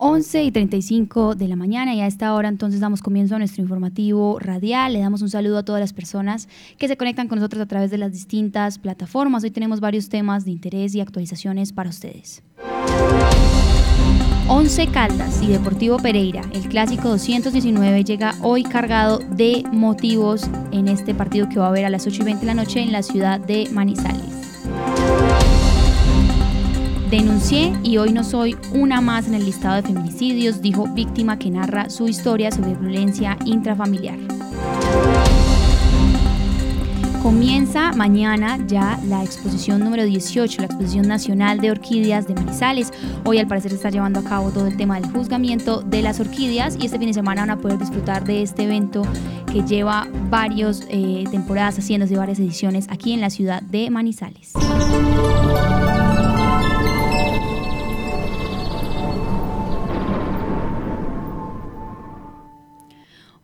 11 y 35 de la mañana y a esta hora entonces damos comienzo a nuestro informativo radial. Le damos un saludo a todas las personas que se conectan con nosotros a través de las distintas plataformas. Hoy tenemos varios temas de interés y actualizaciones para ustedes. 11 Caldas y Deportivo Pereira, el clásico 219 llega hoy cargado de motivos en este partido que va a haber a las 8 y 20 de la noche en la ciudad de Manizales. Denuncié y hoy no soy una más en el listado de feminicidios, dijo víctima que narra su historia sobre violencia intrafamiliar. Comienza mañana ya la exposición número 18, la exposición nacional de orquídeas de Manizales. Hoy al parecer se está llevando a cabo todo el tema del juzgamiento de las orquídeas y este fin de semana van a poder disfrutar de este evento que lleva varias eh, temporadas haciéndose varias ediciones aquí en la ciudad de Manizales.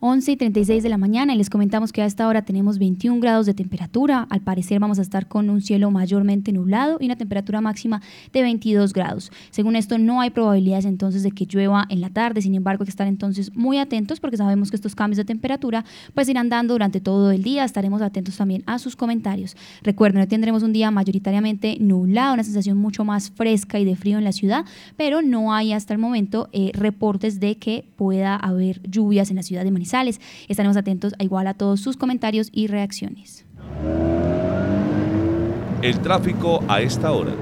11 y 36 de la mañana y les comentamos que a esta hora tenemos 21 grados de temperatura. Al parecer vamos a estar con un cielo mayormente nublado y una temperatura máxima de 22 grados. Según esto, no hay probabilidades entonces de que llueva en la tarde. Sin embargo, hay que estar entonces muy atentos porque sabemos que estos cambios de temperatura pues irán dando durante todo el día. Estaremos atentos también a sus comentarios. Recuerden, hoy tendremos un día mayoritariamente nublado, una sensación mucho más fresca y de frío en la ciudad, pero no hay hasta el momento eh, reportes de que pueda haber lluvias en la ciudad de Manizales Estaremos atentos a igual a todos sus comentarios y reacciones. El tráfico a esta hora.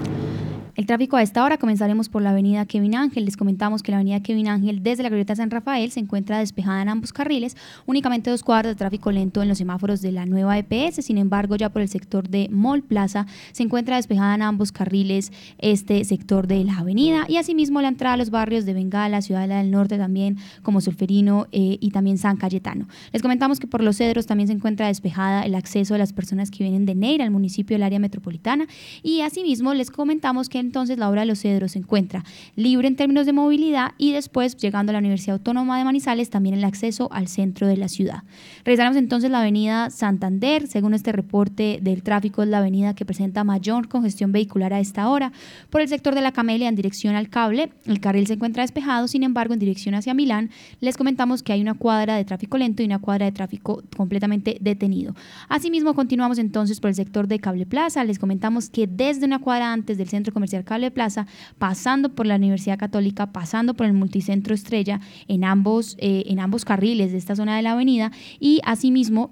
El tráfico a esta hora comenzaremos por la avenida Kevin Ángel. Les comentamos que la avenida Kevin Ángel desde la glorieta San Rafael se encuentra despejada en ambos carriles, únicamente dos cuadras de tráfico lento en los semáforos de la nueva EPS. Sin embargo, ya por el sector de Mall Plaza se encuentra despejada en ambos carriles este sector de la avenida y asimismo la entrada a los barrios de Bengala, Ciudadela del Norte también como Solferino eh, y también San Cayetano. Les comentamos que por los cedros también se encuentra despejada el acceso de las personas que vienen de Neira, al municipio del área metropolitana y asimismo les comentamos que entonces la obra de los cedros se encuentra libre en términos de movilidad y después, llegando a la Universidad Autónoma de Manizales, también el acceso al centro de la ciudad. Revisamos entonces la avenida Santander. Según este reporte del tráfico, es la avenida que presenta mayor congestión vehicular a esta hora. Por el sector de la Camelia, en dirección al cable, el carril se encuentra despejado, sin embargo, en dirección hacia Milán, les comentamos que hay una cuadra de tráfico lento y una cuadra de tráfico completamente detenido. Asimismo, continuamos entonces por el sector de Cable Plaza. Les comentamos que desde una cuadra antes del centro comercial Cable Plaza, pasando por la Universidad Católica, pasando por el Multicentro Estrella, en ambos, eh, en ambos carriles de esta zona de la avenida y asimismo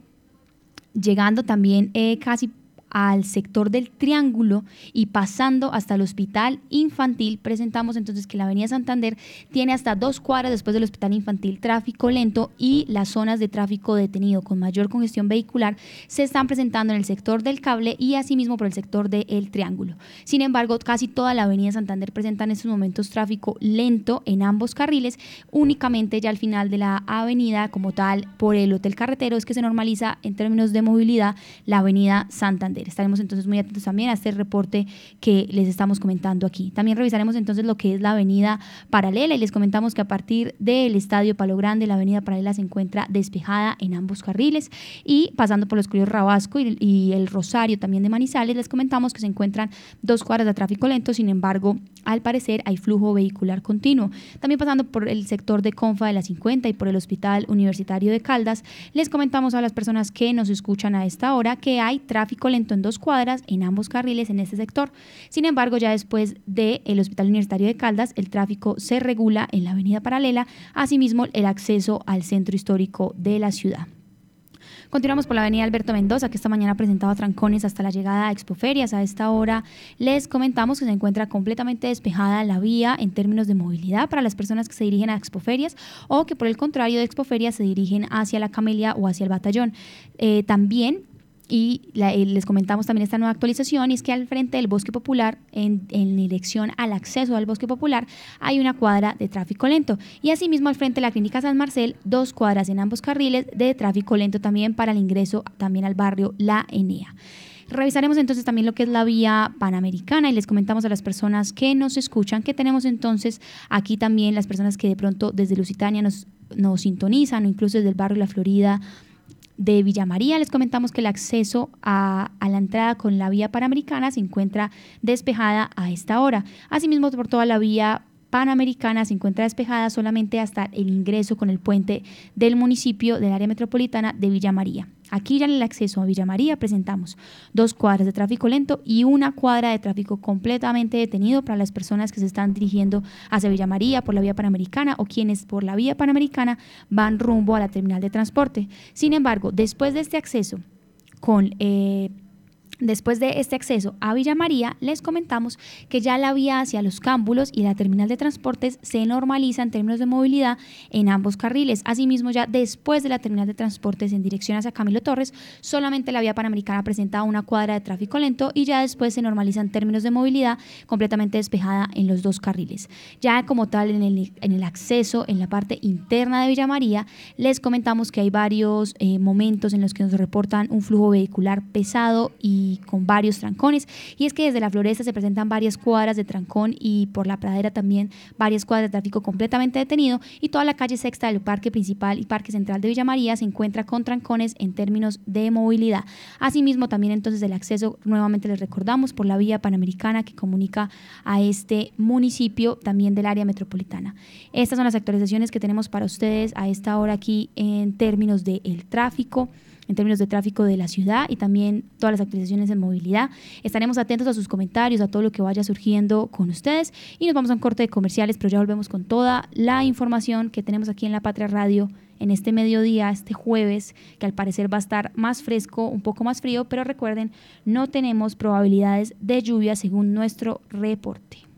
llegando también eh, casi al sector del Triángulo y pasando hasta el Hospital Infantil, presentamos entonces que la Avenida Santander tiene hasta dos cuadras después del Hospital Infantil tráfico lento y las zonas de tráfico detenido con mayor congestión vehicular se están presentando en el sector del cable y asimismo por el sector del Triángulo. Sin embargo, casi toda la Avenida Santander presenta en estos momentos tráfico lento en ambos carriles, únicamente ya al final de la avenida como tal por el Hotel Carretero es que se normaliza en términos de movilidad la Avenida Santander. Estaremos entonces muy atentos también a este reporte que les estamos comentando aquí. También revisaremos entonces lo que es la avenida paralela y les comentamos que a partir del Estadio Palo Grande, la avenida paralela se encuentra despejada en ambos carriles y pasando por los Cuyos Rabasco y, y el Rosario también de Manizales, les comentamos que se encuentran dos cuadras de tráfico lento, sin embargo, al parecer hay flujo vehicular continuo. También pasando por el sector de Confa de la 50 y por el Hospital Universitario de Caldas, les comentamos a las personas que nos escuchan a esta hora que hay tráfico lento en dos cuadras en ambos carriles en este sector. Sin embargo, ya después del Hospital Universitario de Caldas, el tráfico se regula en la avenida paralela, asimismo el acceso al centro histórico de la ciudad. Continuamos por la avenida Alberto Mendoza, que esta mañana presentaba trancones hasta la llegada a Expoferias. A esta hora les comentamos que se encuentra completamente despejada la vía en términos de movilidad para las personas que se dirigen a Expoferias o que por el contrario de Expoferias se dirigen hacia la Camelia o hacia el Batallón. Eh, también y eh, les comentamos también esta nueva actualización y es que al frente del bosque popular, en, en, dirección al acceso al bosque popular, hay una cuadra de tráfico lento. Y asimismo al frente de la clínica San Marcel, dos cuadras en ambos carriles de tráfico lento también para el ingreso también al barrio La Enea. Revisaremos entonces también lo que es la vía panamericana y les comentamos a las personas que nos escuchan que tenemos entonces aquí también las personas que de pronto desde Lusitania nos, nos sintonizan o incluso desde el barrio La Florida de Villa María. Les comentamos que el acceso a, la entrada con la vía panamericana se encuentra despejada a esta hora. Asimismo, por toda la vía Panamericana se encuentra despejada solamente hasta el ingreso con el puente del municipio del área metropolitana de Villa María. Aquí ya en el acceso a Villa María presentamos dos cuadras de tráfico lento y una cuadra de tráfico completamente detenido para las personas que se están dirigiendo hacia Villa María por la vía panamericana o quienes por la vía panamericana van rumbo a la terminal de transporte. Sin embargo, después de este acceso con... Eh, Después de este acceso a Villa María, les comentamos que ya la vía hacia los cámbulos y la terminal de transportes se normaliza en términos de movilidad en ambos carriles. Asimismo, ya después de la terminal de transportes en dirección hacia Camilo Torres, solamente la vía panamericana presenta una cuadra de tráfico lento y ya después se normaliza en términos de movilidad completamente despejada en los dos carriles. Ya como tal, en el, en el acceso, en la parte interna de Villa María, les comentamos que hay varios eh, momentos en los que nos reportan un flujo vehicular pesado y con varios trancones. Y es que desde la floresta se presentan varias cuadras de trancón y por la pradera también varias cuadras de tráfico completamente detenido y toda la calle sexta del parque principal y parque central de Villa María se encuentra con trancones en términos de movilidad. Asimismo también entonces el acceso, nuevamente les recordamos, por la vía panamericana que comunica a este municipio también del área metropolitana. Estas son las actualizaciones que tenemos para ustedes a esta hora aquí en términos del el tráfico en términos de tráfico de la ciudad y también todas las actualizaciones en movilidad. Estaremos atentos a sus comentarios, a todo lo que vaya surgiendo con ustedes y nos vamos a un corte de comerciales, pero ya volvemos con toda la información que tenemos aquí en La Patria Radio en este mediodía, este jueves, que al parecer va a estar más fresco, un poco más frío, pero recuerden, no tenemos probabilidades de lluvia según nuestro reporte.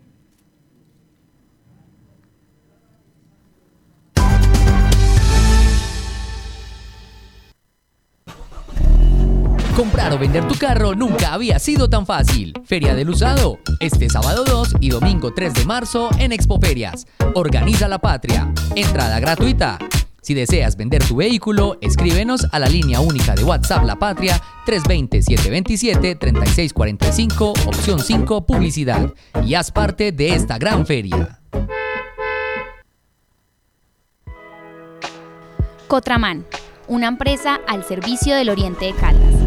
Comprar o vender tu carro nunca había sido tan fácil. Feria del Usado, este sábado 2 y domingo 3 de marzo en Expoferias. Organiza la patria. Entrada gratuita. Si deseas vender tu vehículo, escríbenos a la línea única de WhatsApp La Patria 320-727-3645, opción 5, publicidad, y haz parte de esta gran feria. Cotraman, una empresa al servicio del Oriente de Caldas.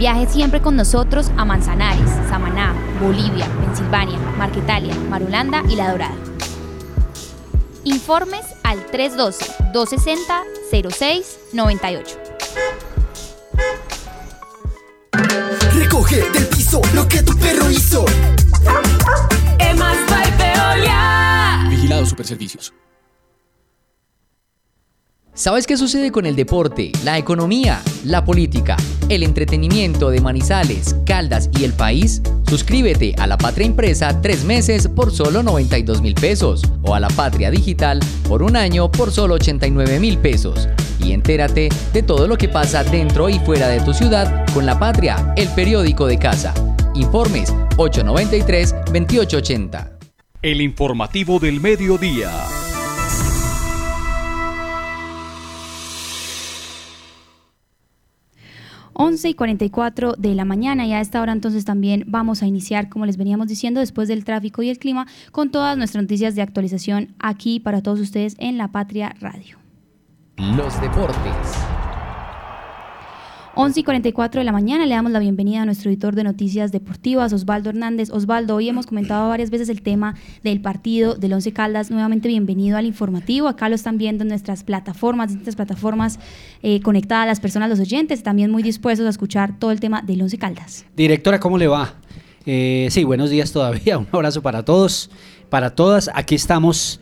Viaje siempre con nosotros a Manzanares, Samaná, Bolivia, Pensilvania, Marquetalia, Marulanda y La Dorada. Informes al 312-260-0698. Recoge del piso lo que tu perro hizo. Emas Veolia. Vigilado Superservicios. ¿Sabes qué sucede con el deporte, la economía, la política, el entretenimiento de Manizales, Caldas y el país? Suscríbete a La Patria Impresa tres meses por solo 92 mil pesos o a La Patria Digital por un año por solo 89 mil pesos. Y entérate de todo lo que pasa dentro y fuera de tu ciudad con La Patria, el periódico de casa. Informes 893-2880. El informativo del mediodía. 11 y 44 de la mañana y a esta hora entonces también vamos a iniciar, como les veníamos diciendo, después del tráfico y el clima, con todas nuestras noticias de actualización aquí para todos ustedes en La Patria Radio. Los deportes. 11 y 44 de la mañana le damos la bienvenida a nuestro editor de noticias deportivas, Osvaldo Hernández. Osvaldo, hoy hemos comentado varias veces el tema del partido del Once Caldas. Nuevamente bienvenido al informativo. Acá lo están viendo en nuestras plataformas, distintas plataformas eh, conectadas las personas, los oyentes, también muy dispuestos a escuchar todo el tema del Once Caldas. Directora, ¿cómo le va? Eh, sí, buenos días todavía. Un abrazo para todos, para todas. Aquí estamos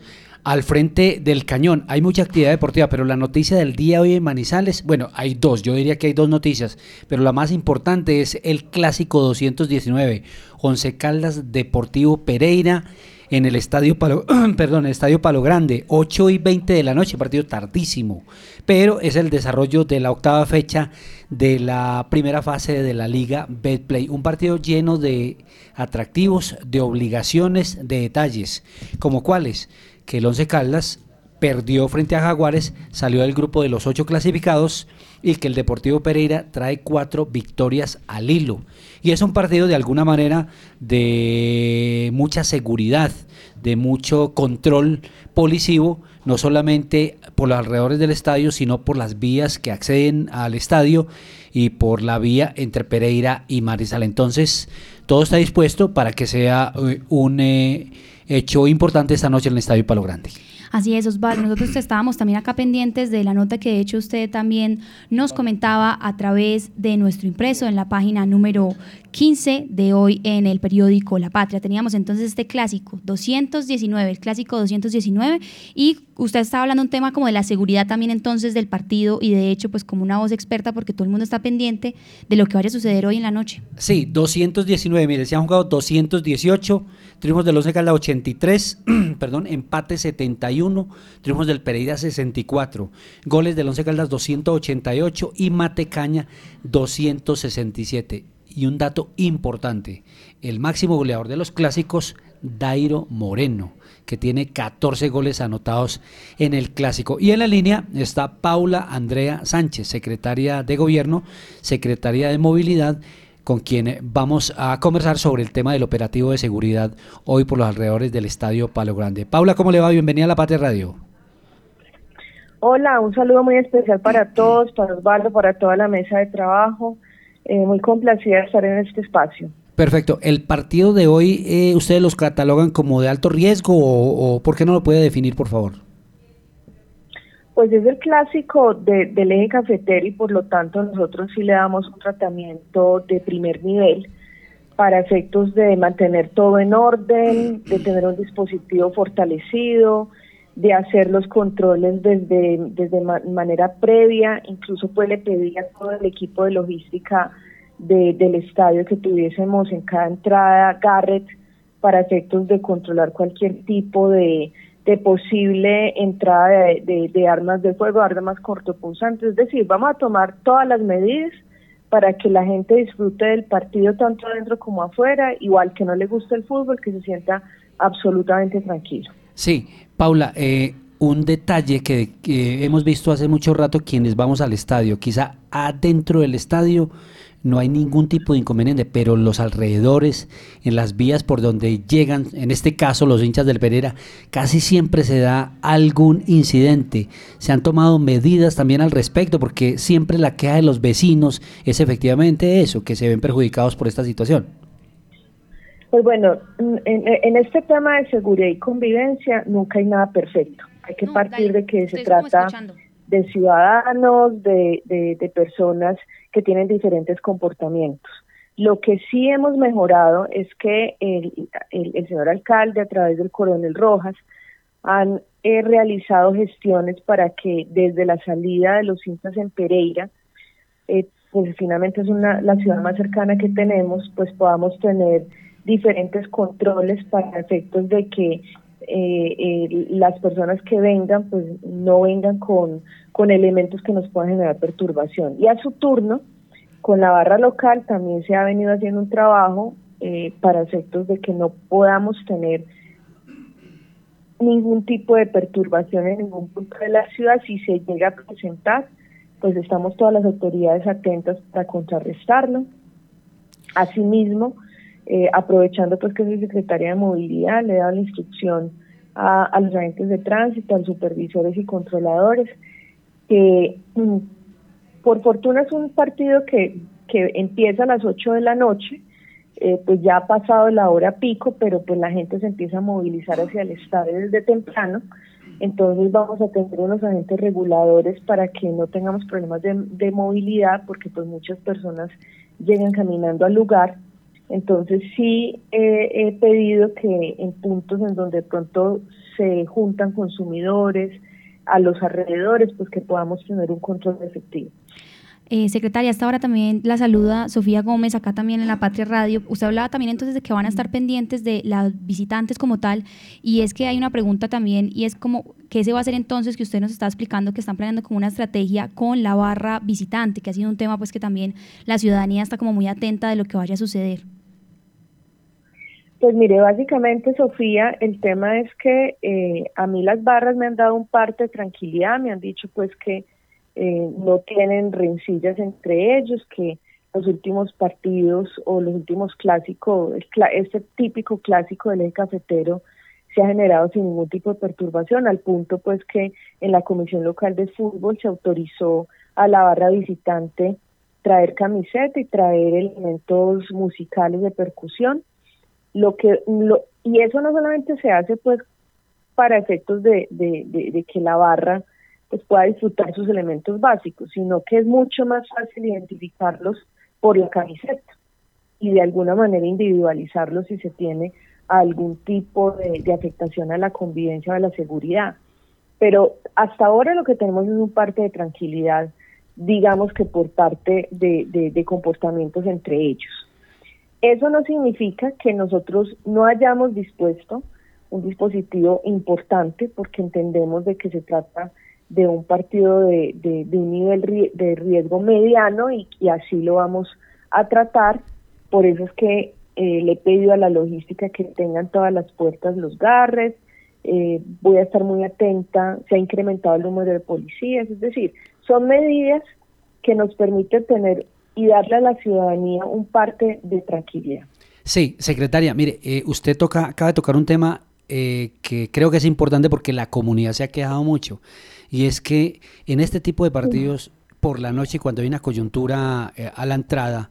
al frente del cañón. Hay mucha actividad deportiva, pero la noticia del día hoy en Manizales, bueno, hay dos, yo diría que hay dos noticias, pero la más importante es el clásico 219, Once Caldas Deportivo Pereira en el estadio Palo, perdón, el estadio Palo Grande, 8 y 20 de la noche, partido tardísimo, pero es el desarrollo de la octava fecha de la primera fase de la liga Betplay, un partido lleno de atractivos, de obligaciones, de detalles, como cuáles, que el Once Caldas perdió frente a Jaguares, salió del grupo de los ocho clasificados y que el Deportivo Pereira trae cuatro victorias al hilo. Y es un partido de alguna manera de mucha seguridad, de mucho control policivo, no solamente por los alrededores del estadio, sino por las vías que acceden al estadio y por la vía entre Pereira y Marisal. Entonces, todo está dispuesto para que sea eh, un... Eh, hecho importante esta noche en el Estadio Palo Grande. Así es, Osvaldo. Nosotros estábamos también acá pendientes de la nota que de hecho usted también nos comentaba a través de nuestro impreso en la página número 15 de hoy en el periódico La Patria. Teníamos entonces este clásico 219, el clásico 219 y usted estaba hablando un tema como de la seguridad también entonces del partido y de hecho pues como una voz experta porque todo el mundo está pendiente de lo que vaya a suceder hoy en la noche. Sí, 219, mire, se han jugado 218, triunfos del Once Caldas 83, perdón, empate 71, triunfos del Pereira 64, goles del Once Caldas 288 y Matecaña 267. Y un dato importante, el máximo goleador de los clásicos, Dairo Moreno, que tiene 14 goles anotados en el clásico. Y en la línea está Paula Andrea Sánchez, secretaria de Gobierno, secretaria de Movilidad, con quien vamos a conversar sobre el tema del operativo de seguridad hoy por los alrededores del Estadio Palo Grande. Paula, ¿cómo le va? Bienvenida a la Patria Radio. Hola, un saludo muy especial para todos, para Osvaldo, para toda la mesa de trabajo. Eh, muy complacida de estar en este espacio. Perfecto. ¿El partido de hoy eh, ustedes los catalogan como de alto riesgo o, o por qué no lo puede definir, por favor? Pues es el clásico de, del eje cafetero y por lo tanto nosotros sí le damos un tratamiento de primer nivel para efectos de mantener todo en orden, de tener un dispositivo fortalecido, de hacer los controles desde, desde ma- manera previa, incluso pues le pedí a todo el equipo de logística de- del estadio que tuviésemos en cada entrada Garrett para efectos de controlar cualquier tipo de, de posible entrada de, armas de fuego, armas cortopunzantes. Es decir, vamos a tomar todas las medidas para que la gente disfrute del partido tanto adentro como afuera, igual que no le guste el fútbol, que se sienta absolutamente tranquilo. Sí, Paula, eh, un detalle que hemos visto hace mucho rato quienes vamos al estadio, quizá adentro del estadio no hay ningún tipo de inconveniente, pero los alrededores, en las vías por donde llegan, en este caso los hinchas del Pereira, casi siempre se da algún incidente. Se han tomado medidas también al respecto, porque siempre la queja de los vecinos es efectivamente eso, que se ven perjudicados por esta situación. Pues bueno, en, en este tema de seguridad y convivencia nunca hay nada perfecto. Hay que No, partir dale, de que se trata de ciudadanos, de, de, de personas que tienen diferentes comportamientos. Lo que sí hemos mejorado es que el, el, señor alcalde, a través del coronel Rojas, han eh, realizado gestiones para que desde la salida de los hinchas en Pereira, eh, pues finalmente es una, la ciudad más cercana que tenemos, pues podamos tener diferentes controles para efectos de que eh, eh, las personas que vengan pues no vengan con, con elementos que nos puedan generar perturbación. Y a su turno, con la barra local también se ha venido haciendo un trabajo eh, para efectos de que no podamos tener ningún tipo de perturbación en ningún punto de la ciudad. Si se llega a presentar, pues estamos todas las autoridades atentas para contrarrestarlo. Asimismo, eh, aprovechando pues que soy secretaria de movilidad, le he dado la instrucción a, los agentes de tránsito, a los supervisores y controladores, que mm, por fortuna es un partido que, que empieza a las 8 de la noche, eh, pues ya ha pasado la hora pico, pero pues la gente se empieza a movilizar hacia el estadio desde temprano, entonces vamos a tener unos agentes reguladores para que no tengamos problemas de, de movilidad, porque pues muchas personas llegan caminando al lugar, entonces sí he pedido que en puntos en donde de pronto se juntan consumidores, a los alrededores, pues que podamos tener un control efectivo. Eh, secretaria, hasta ahora también la saluda Sofía Gómez, acá también en la Patria Radio. Usted hablaba también entonces de que van a estar pendientes de las visitantes como tal, y es que hay una pregunta también, y es como, ¿qué se va a hacer entonces que usted nos está explicando que están planeando como una estrategia con la barra visitante, que ha sido un tema pues que también la ciudadanía está como muy atenta de lo que vaya a suceder? Pues mire, básicamente, Sofía, el tema es que eh, a mí las barras me han dado un parte de tranquilidad, me han dicho pues que eh, no tienen rencillas entre ellos, que los últimos partidos o los últimos clásicos, este típico clásico del cafetero se ha generado sin ningún tipo de perturbación, al punto pues que en la Comisión Local de Fútbol se autorizó a la barra visitante traer camiseta y traer elementos musicales de percusión lo que lo, y eso no solamente se hace pues para efectos de, de, de, que la barra pues pueda disfrutar sus elementos básicos, sino que es mucho más fácil identificarlos por la camiseta y de alguna manera individualizarlos si se tiene algún tipo de, afectación a la convivencia o a la seguridad. Pero hasta ahora lo que tenemos es un parte de tranquilidad, digamos que por parte de, de comportamientos entre ellos. Eso no significa que nosotros no hayamos dispuesto un dispositivo importante porque entendemos de que se trata de un partido de, un nivel de riesgo mediano y, así lo vamos a tratar. Por eso es que eh, le he pedido a la logística que tengan todas las puertas, los garres. Eh, voy a estar muy atenta. Se ha incrementado el número de policías. Es decir, son medidas que nos permiten tener y darle a la ciudadanía un parte de tranquilidad. Sí, secretaria, mire, eh, usted toca, acaba de tocar un tema eh, que creo que es importante porque la comunidad se ha quejado mucho, y es que en este tipo de partidos, por la noche, cuando hay una coyuntura eh, a la entrada,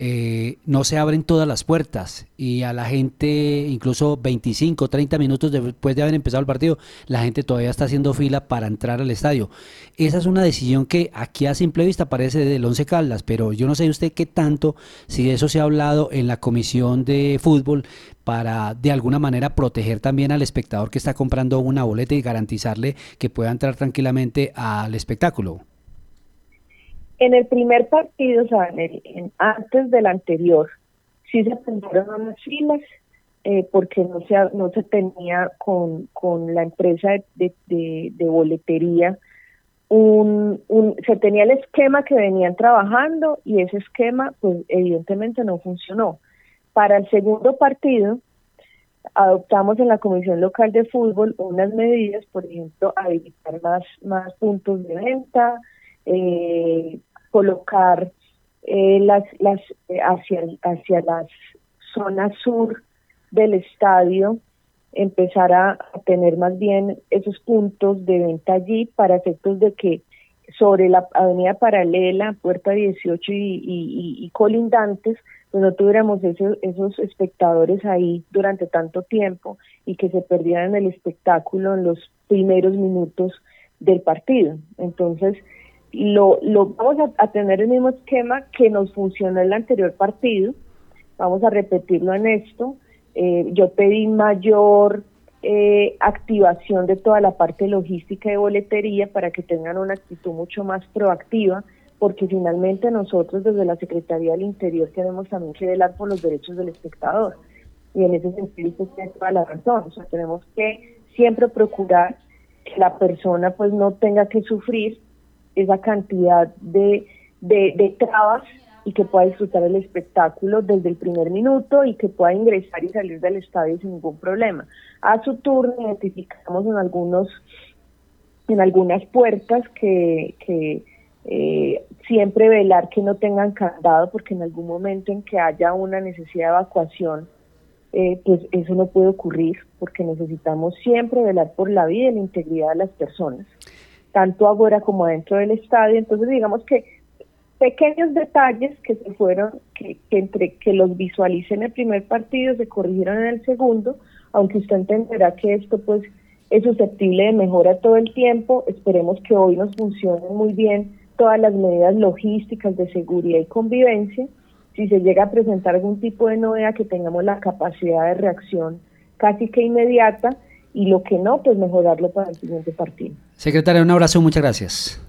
eh, no se abren todas las puertas y a la gente, incluso 25, 30 minutos después de haber empezado el partido, la gente todavía está haciendo fila para entrar al estadio. Esa es una decisión que aquí a simple vista parece del Once Caldas, pero yo no sé usted qué tanto, si eso se ha hablado en la comisión de fútbol para de alguna manera proteger también al espectador que está comprando una boleta y garantizarle que pueda entrar tranquilamente al espectáculo. En el primer partido, sea, antes del anterior, sí se pusieron unas filas eh, porque no se, no se tenía con, con la empresa de, de, boletería un, un, se tenía el esquema que venían trabajando y ese esquema pues evidentemente no funcionó. Para el segundo partido adoptamos en la Comisión Local de Fútbol unas medidas, por ejemplo, habilitar más, más puntos de venta, eh, colocar eh, las, las eh, hacia, hacia las zonas sur del estadio, empezar a, tener más bien esos puntos de venta allí para efectos de que sobre la avenida paralela, puerta 18 y, y, colindantes, pues no tuviéramos esos, esos espectadores ahí durante tanto tiempo y que se perdieran el espectáculo en los primeros minutos del partido. Entonces, lo, lo vamos a, tener el mismo esquema que nos funcionó en el anterior partido, vamos a repetirlo en esto. Eh, yo pedí mayor eh, activación de toda la parte logística de boletería para que tengan una actitud mucho más proactiva, porque finalmente nosotros desde la Secretaría del Interior tenemos también que velar por los derechos del espectador. Y en ese sentido usted tiene toda la razón, o sea, tenemos que siempre procurar que la persona pues no tenga que sufrir esa cantidad de, de, trabas y que pueda disfrutar el espectáculo desde el primer minuto y que pueda ingresar y salir del estadio sin ningún problema. A su turno identificamos en algunos en algunas puertas que, que eh, siempre velar que no tengan candado porque en algún momento en que haya una necesidad de evacuación eh, pues eso no puede ocurrir porque necesitamos siempre velar por la vida y la integridad de las personas tanto ahora como dentro del estadio. Entonces, digamos que pequeños detalles que se fueron, que, entre que los visualicé en el primer partido, se corrigieron en el segundo, aunque usted entenderá que esto pues es susceptible de mejora todo el tiempo. Esperemos que hoy nos funcionen muy bien todas las medidas logísticas de seguridad y convivencia. Si se llega a presentar algún tipo de novedad, que tengamos la capacidad de reacción casi que inmediata y lo que no, pues mejorarlo para el siguiente partido. Secretaria, un abrazo, muchas gracias.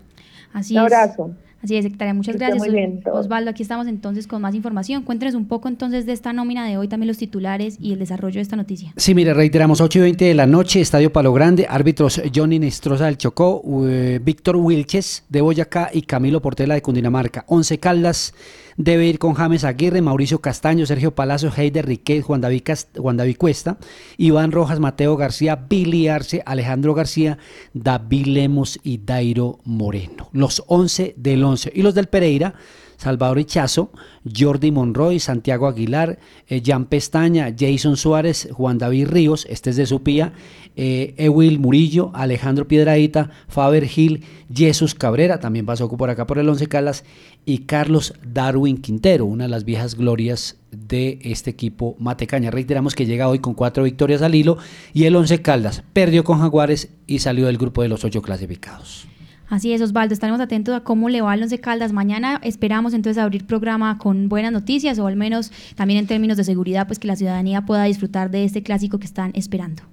Así un abrazo. Así es, secretaria, muchas gracias. Osvaldo, aquí estamos entonces con más información. Cuéntenos un poco entonces de esta nómina de hoy, también los titulares y el desarrollo de esta noticia. Sí, mire, reiteramos, 8 y 20 de la noche, Estadio Palo Grande, árbitros Johnny Nestroza del Chocó, eh, Víctor Wilches de Boyacá y Camilo Portela de Cundinamarca. 11 Caldas debe ir con James Aguirre, Mauricio Castaño, Sergio Palacio, Heider Riquet, Juan David, Juan David Cuesta, Iván Rojas, Mateo García, Billy Arce, Alejandro García, David Lemos y Dairo Moreno. Los 11 del 11. Y los del Pereira Salvador Ichazo, Jordi Monroy, Santiago Aguilar, eh, Jan Pestaña, Jason Suárez, Juan David Ríos, este es de Supía, eh, Ewil Murillo, Alejandro Piedraíta, Faber Gil, Jesús Cabrera, también pasó por acá por el Once Caldas, y Carlos Darwin Quintero, una de las viejas glorias de este equipo Matecaña. Reiteramos que llega hoy con cuatro victorias al hilo y el Once Caldas perdió con Jaguares y salió del grupo de los ocho clasificados. Así es, Osvaldo, estaremos atentos a cómo le va al Once Caldas. Mañana esperamos entonces abrir programa con buenas noticias o al menos también en términos de seguridad, pues que la ciudadanía pueda disfrutar de este clásico que están esperando.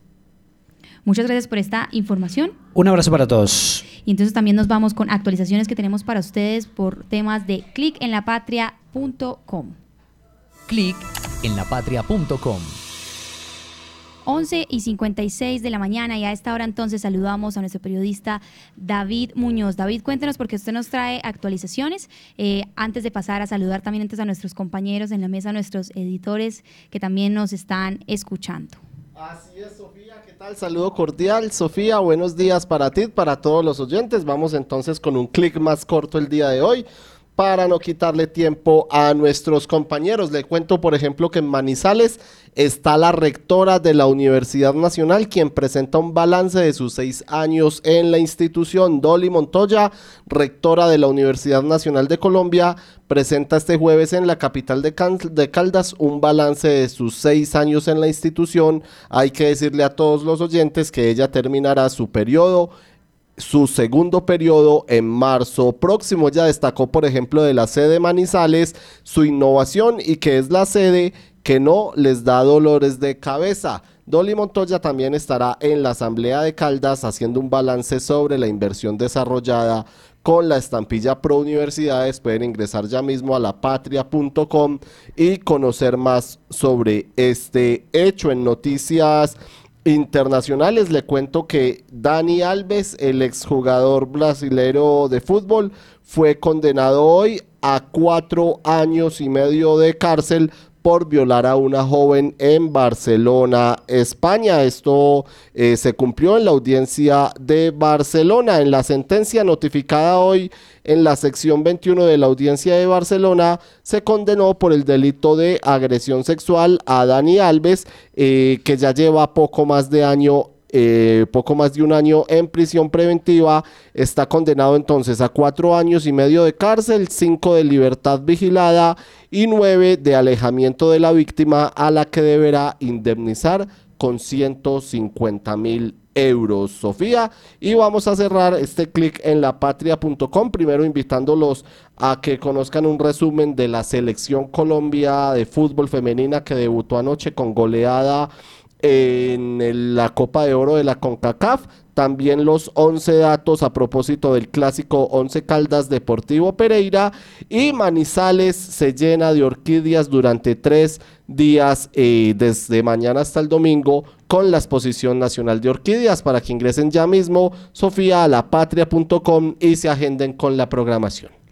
Muchas gracias por esta información. Un abrazo para todos. Y entonces también nos vamos con actualizaciones que tenemos para ustedes por temas de clickenlapatria.com. Clic en. 11 y 56 de la mañana y a esta hora entonces saludamos a nuestro periodista David Muñoz. David, cuéntenos porque usted nos trae actualizaciones. Eh, antes de pasar a saludar también antes a nuestros compañeros en la mesa, a nuestros editores que también nos están escuchando. Así es, Sofía, ¿qué tal? Saludo cordial. Sofía, buenos días para ti, para todos los oyentes. Vamos entonces con un clic más corto el día de hoy para no quitarle tiempo a nuestros compañeros. Le cuento, por ejemplo, que en Manizales está la rectora de la Universidad Nacional, quien presenta un balance de sus seis años en la institución. Dolly Montoya, rectora de la Universidad Nacional de Colombia, presenta este jueves en la capital de, de Caldas un balance de sus seis años en la institución. Hay que decirle a todos los oyentes que ella terminará su periodo su segundo periodo en marzo próximo. Ya destacó, por ejemplo, de la sede Manizales su innovación y que es la sede que no les da dolores de cabeza. Dolly Montoya también estará en la Asamblea de Caldas haciendo un balance sobre la inversión desarrollada con la estampilla Pro Universidades. Pueden ingresar ya mismo a lapatria.com y conocer más sobre este hecho en noticias internacionales, le cuento que Dani Alves, el exjugador brasilero de fútbol, fue condenado hoy a cuatro años y medio de cárcel por violar a una joven en Barcelona, España. Esto eh, se cumplió en la audiencia de Barcelona. En la sentencia notificada hoy en la sección 21 de la audiencia de Barcelona, se condenó por el delito de agresión sexual a Dani Alves, eh, que ya lleva poco más de año eh, poco más de un año en prisión preventiva, está condenado entonces a cuatro años y medio de cárcel, cinco de libertad vigilada y nueve de alejamiento de la víctima a la que deberá indemnizar con 150 mil euros, Sofía. Y vamos a cerrar este clic en lapatria.com, primero invitándolos a que conozcan un resumen de la selección Colombia de fútbol femenina que debutó anoche con goleada en la Copa de Oro de la CONCACAF. También los 11 datos a propósito del clásico 11 Caldas Deportivo Pereira. Y Manizales se llena de orquídeas durante tres días, eh, desde mañana hasta el domingo, con la exposición nacional de orquídeas. Para que ingresen ya mismo, Sofía, a lapatria.com y se agenden con la programación.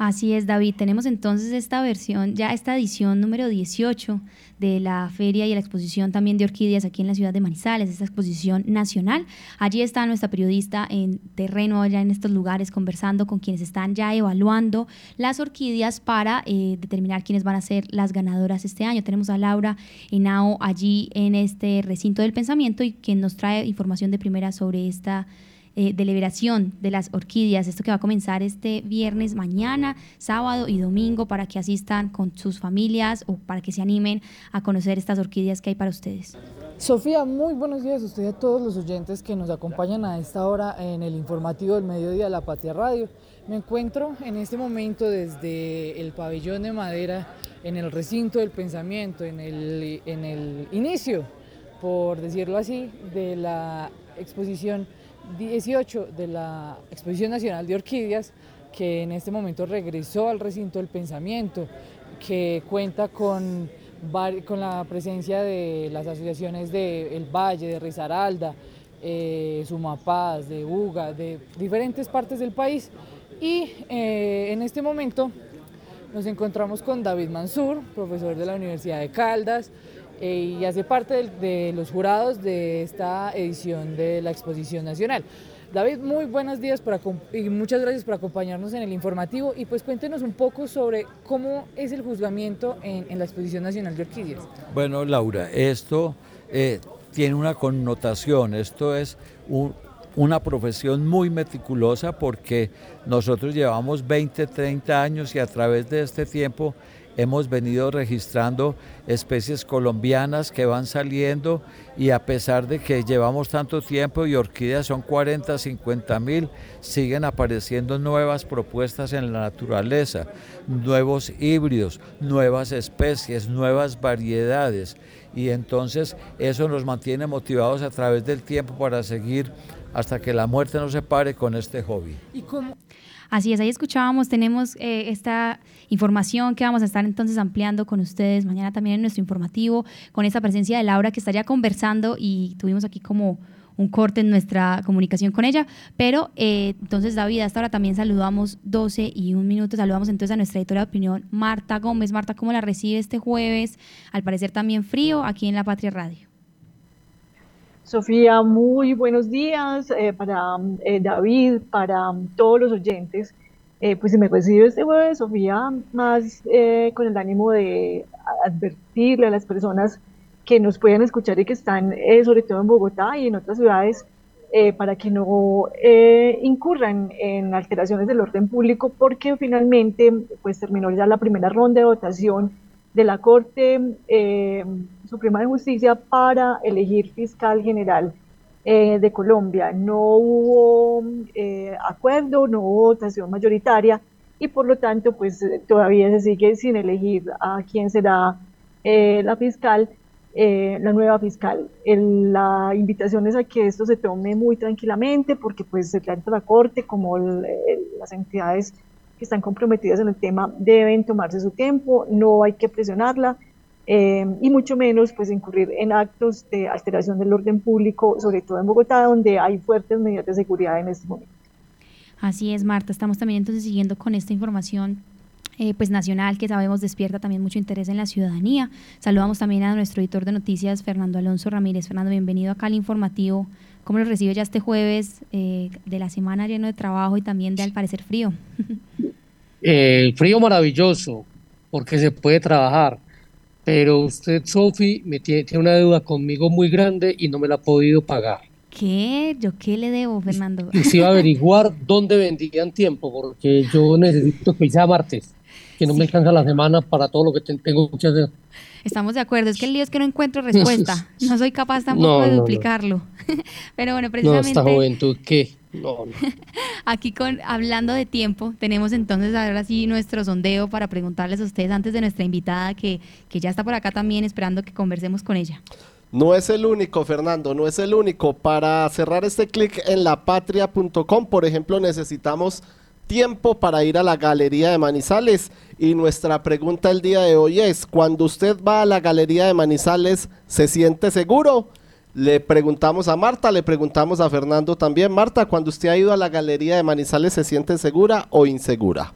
Así es, David. Tenemos entonces esta versión, ya esta edición número 18 de la feria y la exposición también de orquídeas aquí en la ciudad de Manizales, esta exposición nacional. Allí está nuestra periodista en terreno, allá en estos lugares, conversando con quienes están ya evaluando las orquídeas para eh, determinar quiénes van a ser las ganadoras este año. Tenemos a Laura Henao allí en este recinto del pensamiento y quien nos trae información de primera sobre esta eh, de liberación de las orquídeas, esto que va a comenzar este viernes, mañana, sábado y domingo para que asistan con sus familias o para que se animen a conocer estas orquídeas que hay para ustedes. Sofía, muy buenos días a usted y a todos los oyentes que nos acompañan a esta hora en el informativo del mediodía de la Patria Radio. Me encuentro en este momento desde el pabellón de madera en el recinto del pensamiento, en el, en el inicio, por decirlo así, de la exposición 18 de la Exposición Nacional de Orquídeas, que en este momento regresó al recinto del pensamiento, que cuenta con, con la presencia de las asociaciones de El Valle, de Risaralda, eh, Sumapaz, de Uga, de diferentes partes del país. Y eh, en este momento nos encontramos con David Mansur, profesor de la Universidad de Caldas, eh, y hace parte de, los jurados de esta edición de la Exposición Nacional. David, muy buenos días acom- y muchas gracias por acompañarnos en el informativo y pues cuéntenos un poco sobre cómo es el juzgamiento en, la Exposición Nacional de Orquídeas. Bueno, Laura, esto eh, tiene una connotación, esto es un- una profesión muy meticulosa porque nosotros llevamos 20, 30 años y a través de este tiempo hemos venido registrando especies colombianas que van saliendo y a pesar de que llevamos tanto tiempo y orquídeas son 40, 50 mil, siguen apareciendo nuevas propuestas en la naturaleza, nuevos híbridos, nuevas especies, nuevas variedades y entonces eso nos mantiene motivados a través del tiempo para seguir hasta que la muerte nos separe con este hobby. ¿Y cómo? Así es, ahí escuchábamos, tenemos eh, esta información que vamos a estar entonces ampliando con ustedes mañana también en nuestro informativo, con esta presencia de Laura que está ya conversando y tuvimos aquí como un corte en nuestra comunicación con ella, pero eh, entonces David, hasta ahora también saludamos 12 y un minuto, saludamos entonces a nuestra editora de opinión, Marta Gómez. Marta, ¿cómo la recibe este jueves? Al parecer también frío aquí en La Patria Radio. Sofía, muy buenos días eh, para eh, David, para um, todos los oyentes. Eh, pues si me recibe este jueves, Sofía, más con el ánimo de advertirle a las personas que nos puedan escuchar y que están sobre todo en Bogotá y en otras ciudades para que no incurran en alteraciones del orden público porque finalmente pues terminó ya la primera ronda de votación de la Corte Suprema de Justicia para elegir fiscal general eh, de Colombia. No hubo eh, acuerdo, no hubo votación mayoritaria y por lo tanto pues eh, todavía se sigue sin elegir a quién será eh, la fiscal, eh, la nueva fiscal. El- la invitación es a que esto se tome muy tranquilamente porque pues tanto la Corte como el- el- las entidades que están comprometidas en el tema deben tomarse su tiempo, no hay que presionarla eh, y mucho menos pues incurrir en actos de alteración del orden público, sobre todo en Bogotá, donde hay fuertes medidas de seguridad en este momento. Así es, Marta. Estamos también entonces siguiendo con esta información eh, pues nacional que sabemos despierta también mucho interés en la ciudadanía. Saludamos también a nuestro editor de noticias, Fernando Alonso Ramírez. Fernando, bienvenido acá al informativo. ¿Cómo lo recibe ya este jueves eh, de la semana lleno de trabajo y también de al parecer frío? Eh, El frío maravilloso, porque se puede trabajar, pero usted, Sofi, me tiene, tiene una deuda conmigo muy grande y no me la ha podido pagar. ¿Qué? ¿Yo qué le debo, Fernando? Y se iba a averiguar dónde vendían tiempo, porque yo necesito que sea martes, que no me alcanza la semana para todo lo que te- tengo que hacer. Estamos de acuerdo. Es que el lío es que no encuentro respuesta. No soy capaz tampoco No, de no, no. duplicarlo. Pero bueno, No, precisamente... esta juventud, ¿qué? No, no. Aquí con hablando de tiempo, tenemos entonces ahora sí nuestro sondeo para preguntarles a ustedes antes de nuestra invitada que, que ya está por acá también esperando que conversemos con ella. No es el único, Fernando, no es el único. Para cerrar este clic en lapatria.com, por ejemplo, necesitamos tiempo para ir a la galería de Manizales. Y nuestra pregunta el día de hoy es, cuando usted va a la galería de Manizales, ¿se siente seguro? Le preguntamos a Marta, le preguntamos a Fernando también. Marta, cuando usted ha ido a la galería de Manizales, ¿se siente segura o insegura?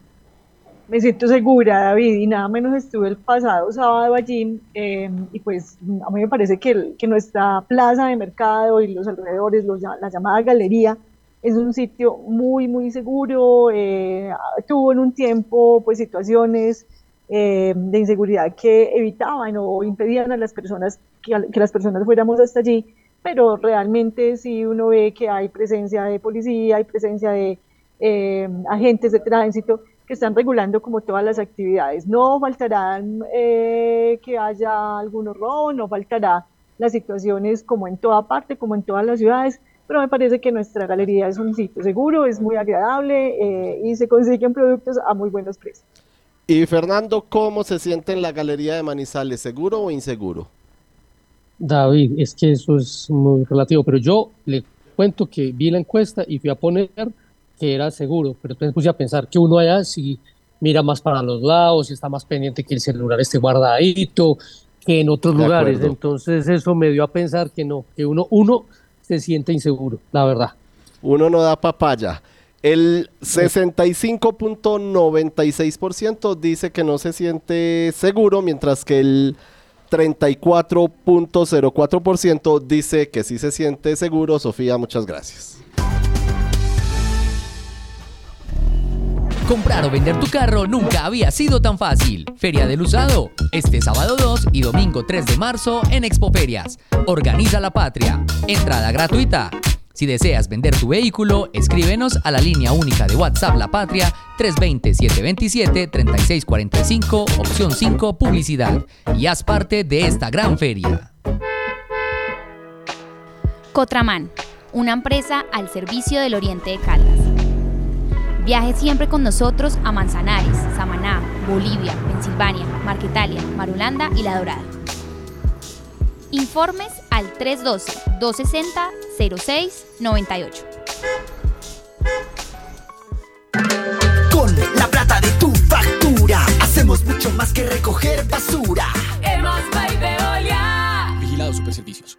Me siento segura, David, y nada menos estuve el pasado sábado allí, eh, y pues a mí me parece que, que nuestra plaza de mercado y los alrededores, la llamada galería, es un sitio muy, muy seguro. eh, tuvo en un tiempo pues situaciones eh, de inseguridad que evitaban o impedían a las personas que, las personas fuéramos hasta allí, pero realmente sí uno ve que hay presencia de policía, hay presencia de eh, agentes de tránsito que están regulando como todas las actividades. No faltarán eh, que haya algunos robos, no faltará las situaciones como en toda parte, como en todas las ciudades, pero me parece que nuestra galería es un sitio seguro, es muy agradable eh, y se consiguen productos a muy buenos precios. Y Fernando, ¿cómo se siente en la galería de Manizales? ¿Seguro o inseguro? David, es que eso es muy relativo, pero yo le cuento que vi la encuesta y fui a poner que era seguro, pero entonces puse a pensar que uno allá si mira más para los lados, está más pendiente que el celular esté guardadito, que en otros De lugares, acuerdo. entonces eso me dio a pensar que no, que uno, uno se siente inseguro, la verdad. Uno no da papaya. El 65.96% dice que no se siente seguro, mientras que el 34.04% dice que sí se siente seguro. Sofía, muchas gracias. Comprar o vender tu carro nunca había sido tan fácil. Feria del Usado, este sábado 2 y domingo 3 de marzo en Expoferias. Organiza la patria. Entrada gratuita. Si deseas vender tu vehículo, escríbenos a la línea única de WhatsApp La Patria 320-727-3645, opción 5, publicidad. Y haz parte de esta gran feria. Cotraman, una empresa al servicio del Oriente de Caldas. Viaje siempre con nosotros a Manzanares, Samaná, Bolivia, Pensilvania, Marquetalia, Marulanda y La Dorada. Informes al 312-260-0698. Con la plata de tu factura, hacemos mucho más que recoger basura. Hemos Veolia. Vigilado Superservicios.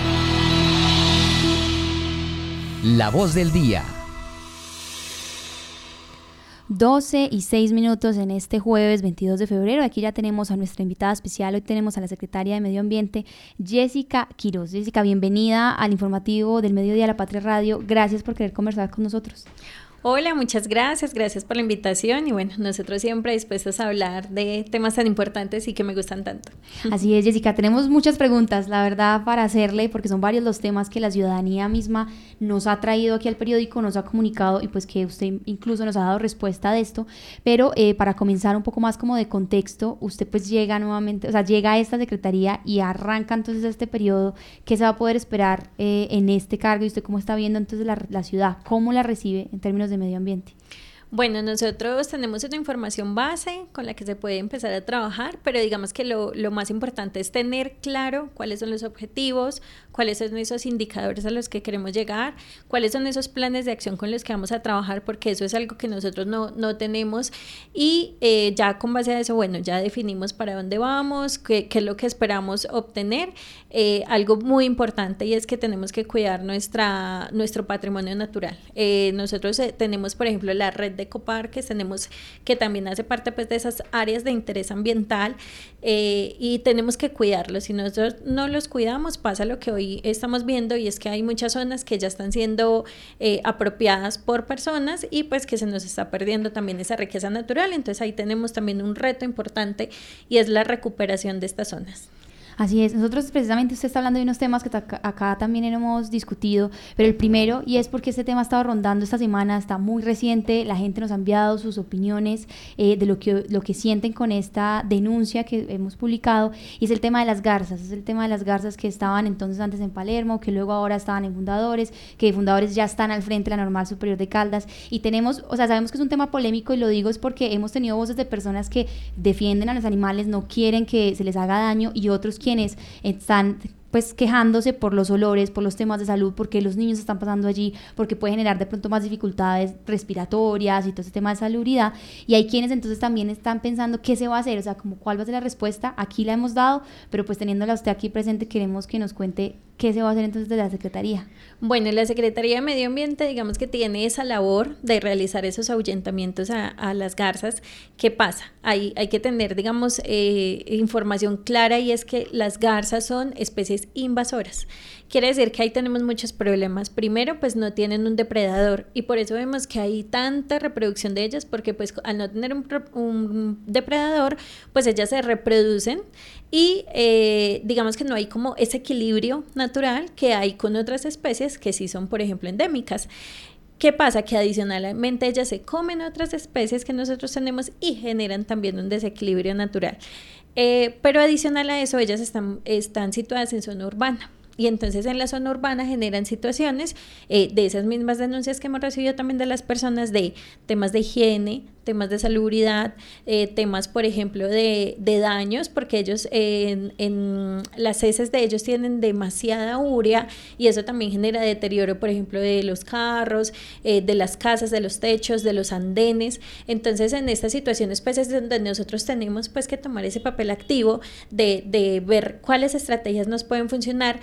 La voz del día. 12 y 6 minutos en este jueves 22 de febrero. Aquí ya tenemos a nuestra invitada especial. Hoy tenemos a la secretaria de Medio Ambiente, Jessica Quiroz. Jessica, bienvenida al informativo del Mediodía de la Patria Radio. Gracias por querer conversar con nosotros. Hola, muchas gracias, gracias por la invitación y bueno, nosotros siempre dispuestos a hablar de temas tan importantes y que me gustan tanto. Así es, Jessica, tenemos muchas preguntas, la verdad, para hacerle, porque son varios los temas que la ciudadanía misma nos ha traído aquí al periódico, nos ha comunicado y pues que usted incluso nos ha dado respuesta de esto, pero eh, para comenzar un poco más como de contexto, usted pues llega nuevamente, o sea, llega a esta secretaría y arranca entonces este periodo, ¿qué se va a poder esperar eh, en este cargo y usted cómo está viendo entonces la, la ciudad, cómo la recibe en términos de medio ambiente? Bueno, nosotros tenemos una información base con la que se puede empezar a trabajar, pero digamos que lo, lo, más importante es tener claro cuáles son los objetivos, cuáles son esos indicadores a los que queremos llegar, cuáles son esos planes de acción con los que vamos a trabajar, porque eso es algo que nosotros no, no tenemos. Y eh, ya con base a eso, bueno, ya definimos para dónde vamos, qué, qué es lo que esperamos obtener. Eh, algo muy importante y es que tenemos que cuidar nuestra, nuestro patrimonio natural. Eh, nosotros tenemos, por ejemplo, la red de ecoparques, tenemos que también hace parte pues, de esas áreas de interés ambiental y tenemos que cuidarlos. Si nosotros no los cuidamos, pasa lo que hoy estamos viendo y es que hay muchas zonas que ya están siendo eh, apropiadas por personas y pues que se nos está perdiendo también esa riqueza natural. Entonces ahí tenemos también un reto importante y es la recuperación de estas zonas. Así es, nosotros precisamente usted está hablando de unos temas que acá también hemos discutido, pero el primero, y es porque este tema ha estado rondando esta semana, está muy reciente, la gente nos ha enviado sus opiniones eh, de lo que, lo que sienten con esta denuncia que hemos publicado, y es el tema de las garzas, es el tema de las garzas que estaban entonces antes en Palermo, que luego ahora estaban en Fundadores, que Fundadores ya están al frente de la Normal Superior de Caldas, y tenemos, o sea, sabemos que es un tema polémico y lo digo es porque hemos tenido voces de personas que defienden a los animales, no quieren que se les haga daño, y otros quienes están pues quejándose por los olores, por los temas de salud, porque los niños están pasando allí, porque puede generar de pronto más dificultades respiratorias y todo ese tema de salubridad. Y hay quienes entonces también están pensando qué se va a hacer, o sea, como cuál va a ser la respuesta. Aquí la hemos dado, pero pues teniéndola usted aquí presente, queremos que nos cuente qué se va a hacer entonces desde la Secretaría. Bueno, la Secretaría de Medio Ambiente, digamos que tiene esa labor de realizar esos ahuyentamientos a, a las garzas. ¿Qué pasa? Hay, hay que tener, digamos, eh, información clara y es que las garzas son especies invasoras. Quiere decir que ahí tenemos muchos problemas. Primero, pues no tienen un depredador y por eso vemos que hay tanta reproducción de ellas porque pues al no tener un, un depredador, pues ellas se reproducen y eh, digamos que no hay como ese equilibrio natural que hay con otras especies que sí son, por ejemplo, endémicas. ¿Qué pasa? Que adicionalmente ellas se comen otras especies que nosotros tenemos y generan también un desequilibrio natural. Eh, pero adicional a eso, ellas están, están situadas en zona urbana. Y entonces en la zona urbana generan situaciones eh, de esas mismas denuncias que hemos recibido también de las personas de temas de higiene, temas de salubridad, eh, temas, por ejemplo, de, de daños, porque ellos en, en, las heces de ellos tienen demasiada urea y eso también genera deterioro, por ejemplo, de los carros, eh, de las casas, de los techos, de los andenes. Entonces, en estas situaciones, pues es donde nosotros tenemos pues que tomar ese papel activo de, de ver cuáles estrategias nos pueden funcionar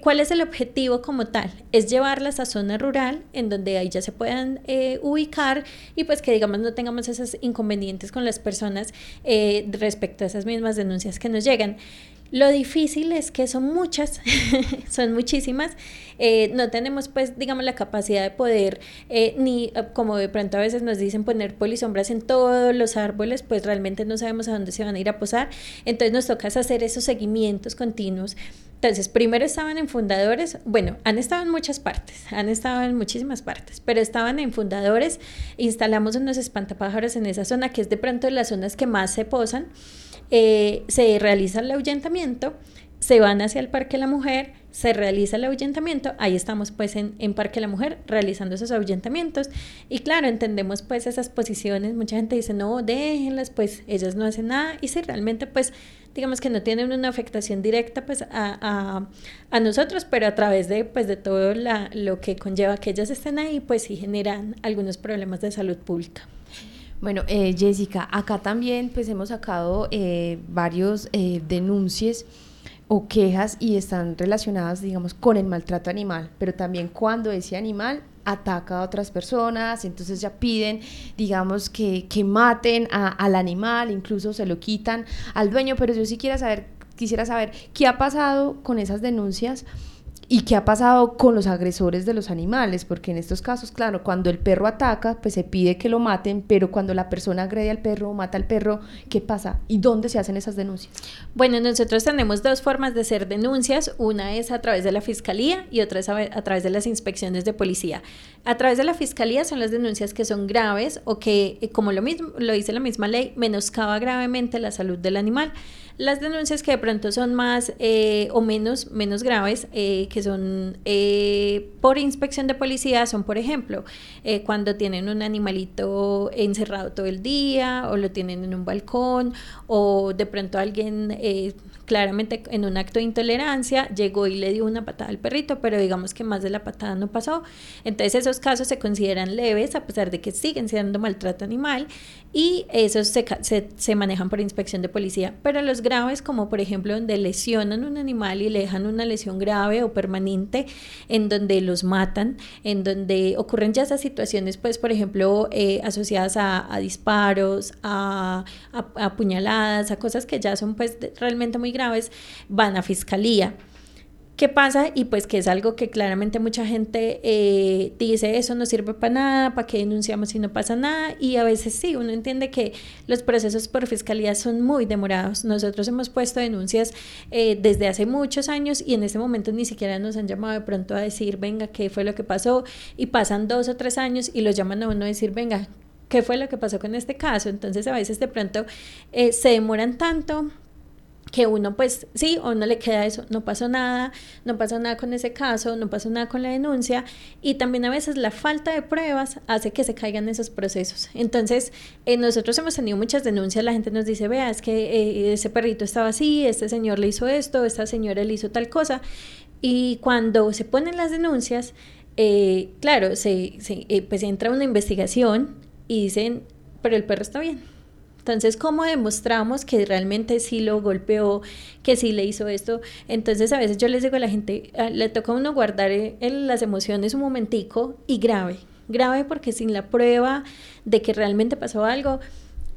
¿Cuál es el objetivo como tal? Es llevarlas a zona rural en donde ahí ya se puedan eh, ubicar y pues que digamos no tengamos esos inconvenientes con las personas eh, respecto a esas mismas denuncias que nos llegan. Lo difícil es que son muchas, son muchísimas. Eh, no tenemos, pues, digamos, la capacidad de poder, ni como de pronto a veces nos dicen poner polisombras en todos los árboles, pues realmente no sabemos a dónde se van a ir a posar. Entonces nos toca hacer esos seguimientos continuos entonces, primero estaban en fundadores, bueno, han estado en muchas partes, han estado en muchísimas partes, pero estaban en fundadores, instalamos unos espantapájaros en esa zona, que es de pronto de las zonas que más se posan, eh, se realiza el ahuyentamiento, se van hacia el Parque La Mujer, se realiza el ahuyentamiento, ahí estamos pues en, Parque La Mujer realizando esos ahuyentamientos y claro, entendemos pues esas posiciones, mucha gente dice no, déjenlas, pues ellos no hacen nada y si realmente pues digamos que no tienen una afectación directa pues a, a, nosotros, pero a través de pues de todo la, lo que conlleva que ellas estén ahí, pues sí generan algunos problemas de salud pública. Bueno, eh, Jessica, acá también pues hemos sacado eh, varios eh, denuncias o quejas y están relacionadas, digamos, con el maltrato animal, pero también cuando ese animal ataca a otras personas, entonces ya piden, digamos, que, que maten al animal, incluso se lo quitan al dueño, pero yo sí saber, quisiera saber qué ha pasado con esas denuncias ¿Y qué ha pasado con los agresores de los animales? Porque en estos casos, claro, cuando el perro ataca, pues se pide que lo maten, pero cuando la persona agrede al perro o mata al perro, ¿qué pasa? ¿Y dónde se hacen esas denuncias? Bueno, nosotros tenemos dos formas de hacer denuncias. Una es a través de la fiscalía y otra es a, a través de las inspecciones de policía. A través de la fiscalía son las denuncias que son graves o que, eh, como lo mismo lo dice la misma ley, menoscaba gravemente la salud del animal. Las denuncias que de pronto son más eh, o menos, menos graves, eh, que son eh, por inspección de policía, son por ejemplo, cuando tienen un animalito encerrado todo el día o lo tienen en un balcón o de pronto alguien claramente en un acto de intolerancia llegó y le dio una patada al perrito, pero digamos que más de la patada no pasó. Entonces esos casos se consideran leves a pesar de que siguen siendo maltrato animal y esos se, se, manejan por inspección de policía. Pero los graves, como por ejemplo donde lesionan un animal y le dejan una lesión grave o permanente, en donde los matan, en donde ocurren ya esas situaciones, pues por ejemplo, eh, asociadas a, disparos, a, a, puñaladas, a cosas que ya son pues realmente muy graves, van a fiscalía. ¿Qué pasa? Y pues que es algo que claramente mucha gente eh, dice, eso no sirve para nada, ¿para qué denunciamos si no pasa nada? Y a veces sí, uno entiende que los procesos por fiscalía son muy demorados. Nosotros hemos puesto denuncias eh, desde hace muchos años y en este momento ni siquiera nos han llamado de pronto a decir, venga, ¿qué fue lo que pasó? Y pasan dos o tres años y los llaman a uno a decir, venga, ¿qué fue lo que pasó con este caso? Entonces a veces de pronto eh, se demoran tanto que uno pues sí, o no le queda eso, no pasó nada, no pasó nada con ese caso, no pasó nada con la denuncia y también a veces la falta de pruebas hace que se caigan esos procesos. Entonces, eh, nosotros hemos tenido muchas denuncias, la gente nos dice, vea, es que eh, ese perrito estaba así, este señor le hizo esto, esta señora le hizo tal cosa y cuando se ponen las denuncias, eh, claro, se, se pues entra una investigación y dicen, pero el perro está bien entonces, ¿cómo demostramos que realmente sí lo golpeó, que sí le hizo esto? Entonces, a veces yo les digo a la gente, ah, le toca a uno guardar eh, las emociones un momentico y grave, grave porque sin la prueba de que realmente pasó algo,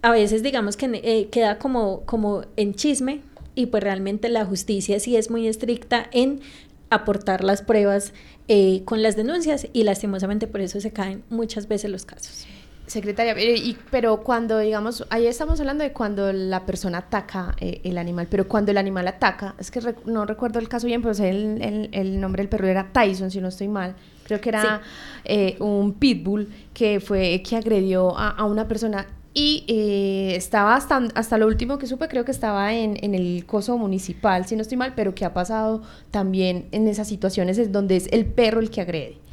a veces digamos que eh, queda como, como en chisme y pues realmente la justicia sí es muy estricta en aportar las pruebas eh, con las denuncias y lastimosamente por eso se caen muchas veces los casos. Secretaria, y, pero cuando, digamos, ahí estamos hablando de cuando la persona ataca eh, el animal, pero cuando el animal ataca, es que no recuerdo el caso bien, pero el, el, nombre del perro era Tyson, si no estoy mal, creo que era eh, un pitbull que fue, que agredió a, una persona. Y eh, estaba hasta, hasta lo último que supe, creo que estaba en, en, el coso municipal, si no estoy mal, pero que ha pasado también en esas situaciones es donde es el perro el que agrede.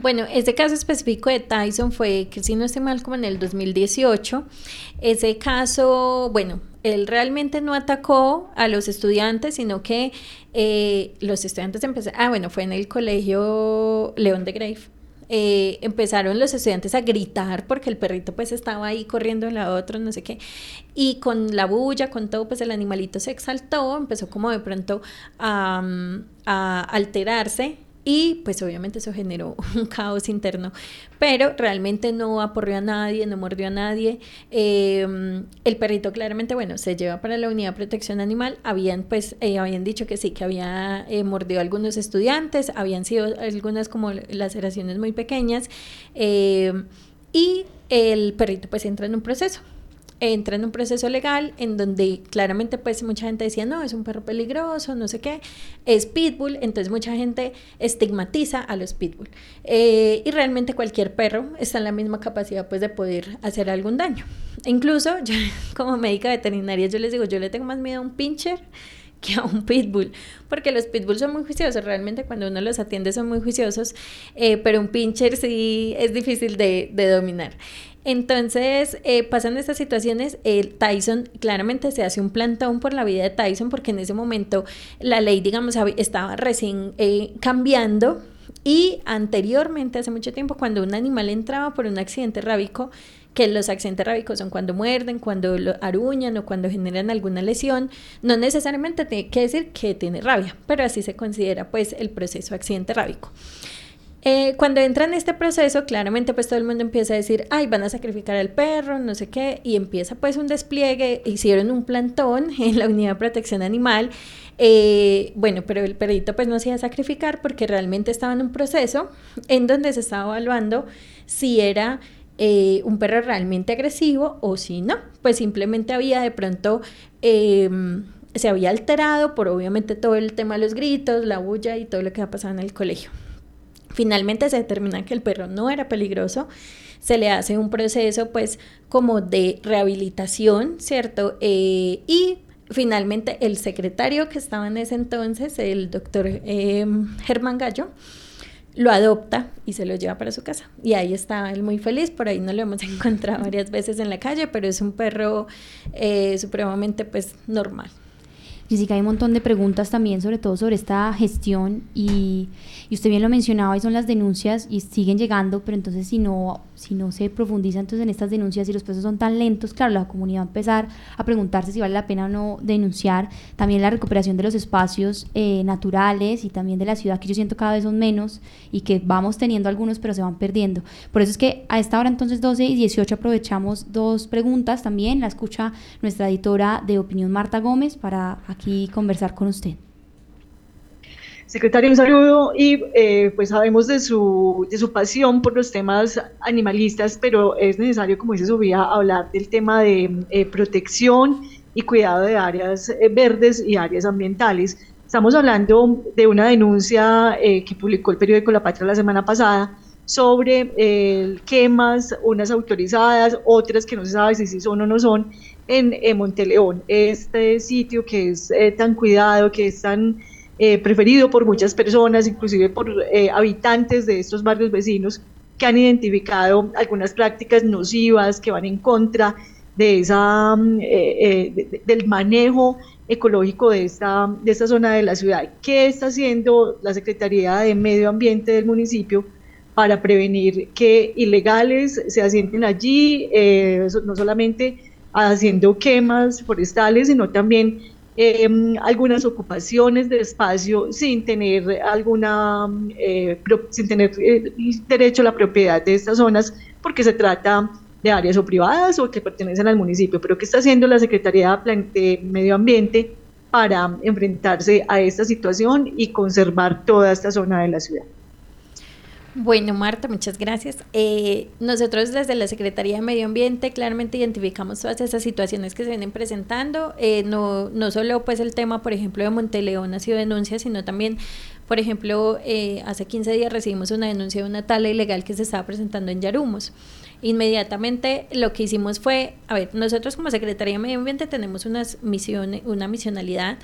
Bueno, este caso específico de Tyson fue, que si no estoy mal, como en el 2018. Ese caso, bueno, él realmente no atacó a los estudiantes, sino que eh, los estudiantes empezaron, ah, bueno, fue en el colegio León de Grave. Eh, empezaron los estudiantes a gritar porque el perrito pues estaba ahí corriendo en la otra, no sé qué, y con la bulla, con todo, pues el animalito se exaltó, empezó como de pronto a, a alterarse y pues obviamente eso generó un caos interno, pero realmente no aporrió a nadie, no mordió a nadie. Em, el perrito claramente, bueno, se lleva para la unidad de protección animal. Habían pues, eh, habían dicho que sí, que había eh, mordido a algunos estudiantes, habían sido algunas como laceraciones muy pequeñas. Em, y el perrito pues entra en un proceso entra en un proceso legal en donde claramente pues mucha gente decía, no, es un perro peligroso, no sé qué, es pitbull, entonces mucha gente estigmatiza a los pitbull. Eh, y realmente cualquier perro está en la misma capacidad pues de poder hacer algún daño. Incluso yo como médica veterinaria yo les digo, yo le tengo más miedo a un pincher que a un pitbull, porque los pitbulls son muy juiciosos, realmente cuando uno los atiende son muy juiciosos, eh, pero un pincher sí es difícil de, de dominar. Entonces, eh, pasan estas situaciones, el Tyson claramente se hace un plantón por la vida de Tyson porque en ese momento la ley, digamos, estaba recién eh, cambiando y anteriormente, hace mucho tiempo, cuando un animal entraba por un accidente rábico, que los accidentes rábicos son cuando muerden, cuando lo aruñan o cuando generan alguna lesión, no necesariamente tiene que decir que tiene rabia, pero así se considera pues el proceso accidente rábico. Eh, cuando entra en este proceso, claramente pues todo el mundo empieza a decir, ay, van a sacrificar al perro, no sé qué, y empieza pues un despliegue, hicieron un plantón en la unidad de protección animal, eh, bueno, pero el perrito pues no se iba a sacrificar porque realmente estaba en un proceso en donde se estaba evaluando si era eh, un perro realmente agresivo o si no, pues simplemente había de pronto... Em, se había alterado por obviamente todo el tema de los gritos, la bulla y todo lo que ha pasado en el colegio. Finalmente se determina que el perro no era peligroso, se le hace un proceso pues como de rehabilitación, ¿cierto? Eh, y finalmente el secretario que estaba en ese entonces, el doctor eh, Germán Gallo, lo adopta y se lo lleva para su casa. Y ahí está él muy feliz, por ahí no lo hemos encontrado varias veces en la calle, pero es un perro eh, supremamente pues normal. Jessica, hay un montón de preguntas también, sobre todo sobre esta gestión y, y, usted bien lo mencionaba y son las denuncias y siguen llegando, pero entonces si no si no se profundiza entonces en estas denuncias y los procesos son tan lentos, claro, la comunidad va a empezar a preguntarse si vale la pena o no denunciar. También la recuperación de los espacios eh, naturales y también de la ciudad, que yo siento cada vez son menos y que vamos teniendo algunos, pero se van perdiendo. Por eso es que a esta hora entonces 12 y 18 aprovechamos dos preguntas también. La escucha nuestra editora de opinión Marta Gómez para aquí conversar con usted. Secretario, un saludo y eh, pues sabemos de su, de su pasión por los temas animalistas, pero es necesario, como dice Sofía, hablar del tema de eh, protección y cuidado de áreas eh, verdes y áreas ambientales. Estamos hablando de una denuncia que publicó el periódico La Patria la semana pasada sobre quemas, unas autorizadas, otras que no se sabe si son o no son, en, en Monteleón, este sitio que es tan cuidado, que es tan eh, preferido por muchas personas, inclusive por eh, habitantes de estos barrios vecinos que han identificado algunas prácticas nocivas que van en contra de esa, mm, eh, del manejo ecológico de esta, de esta zona de la ciudad. ¿Qué está haciendo la Secretaría de Medio Ambiente del municipio para prevenir que ilegales se asienten allí, no solamente haciendo quemas forestales, sino también Em, algunas ocupaciones de espacio sin tener alguna eh, sin tener eh, derecho a la propiedad de estas zonas porque se trata de áreas o privadas o que pertenecen al municipio, pero ¿qué está haciendo la Secretaría de Medio Ambiente para enfrentarse a esta situación y conservar toda esta zona de la ciudad? Bueno, Marta, muchas gracias. Eh, nosotros desde la Secretaría de Medio Ambiente claramente identificamos todas esas situaciones que se vienen presentando. Eh, no, no solo pues el tema, por ejemplo, de Monteleón ha sido denuncia, sino también, por ejemplo, eh, hace 15 días recibimos una denuncia de una tala ilegal que se estaba presentando en Yarumos. Inmediatamente lo que hicimos fue, a ver, nosotros como Secretaría de Medio Ambiente tenemos unas misiones, una misionalidad,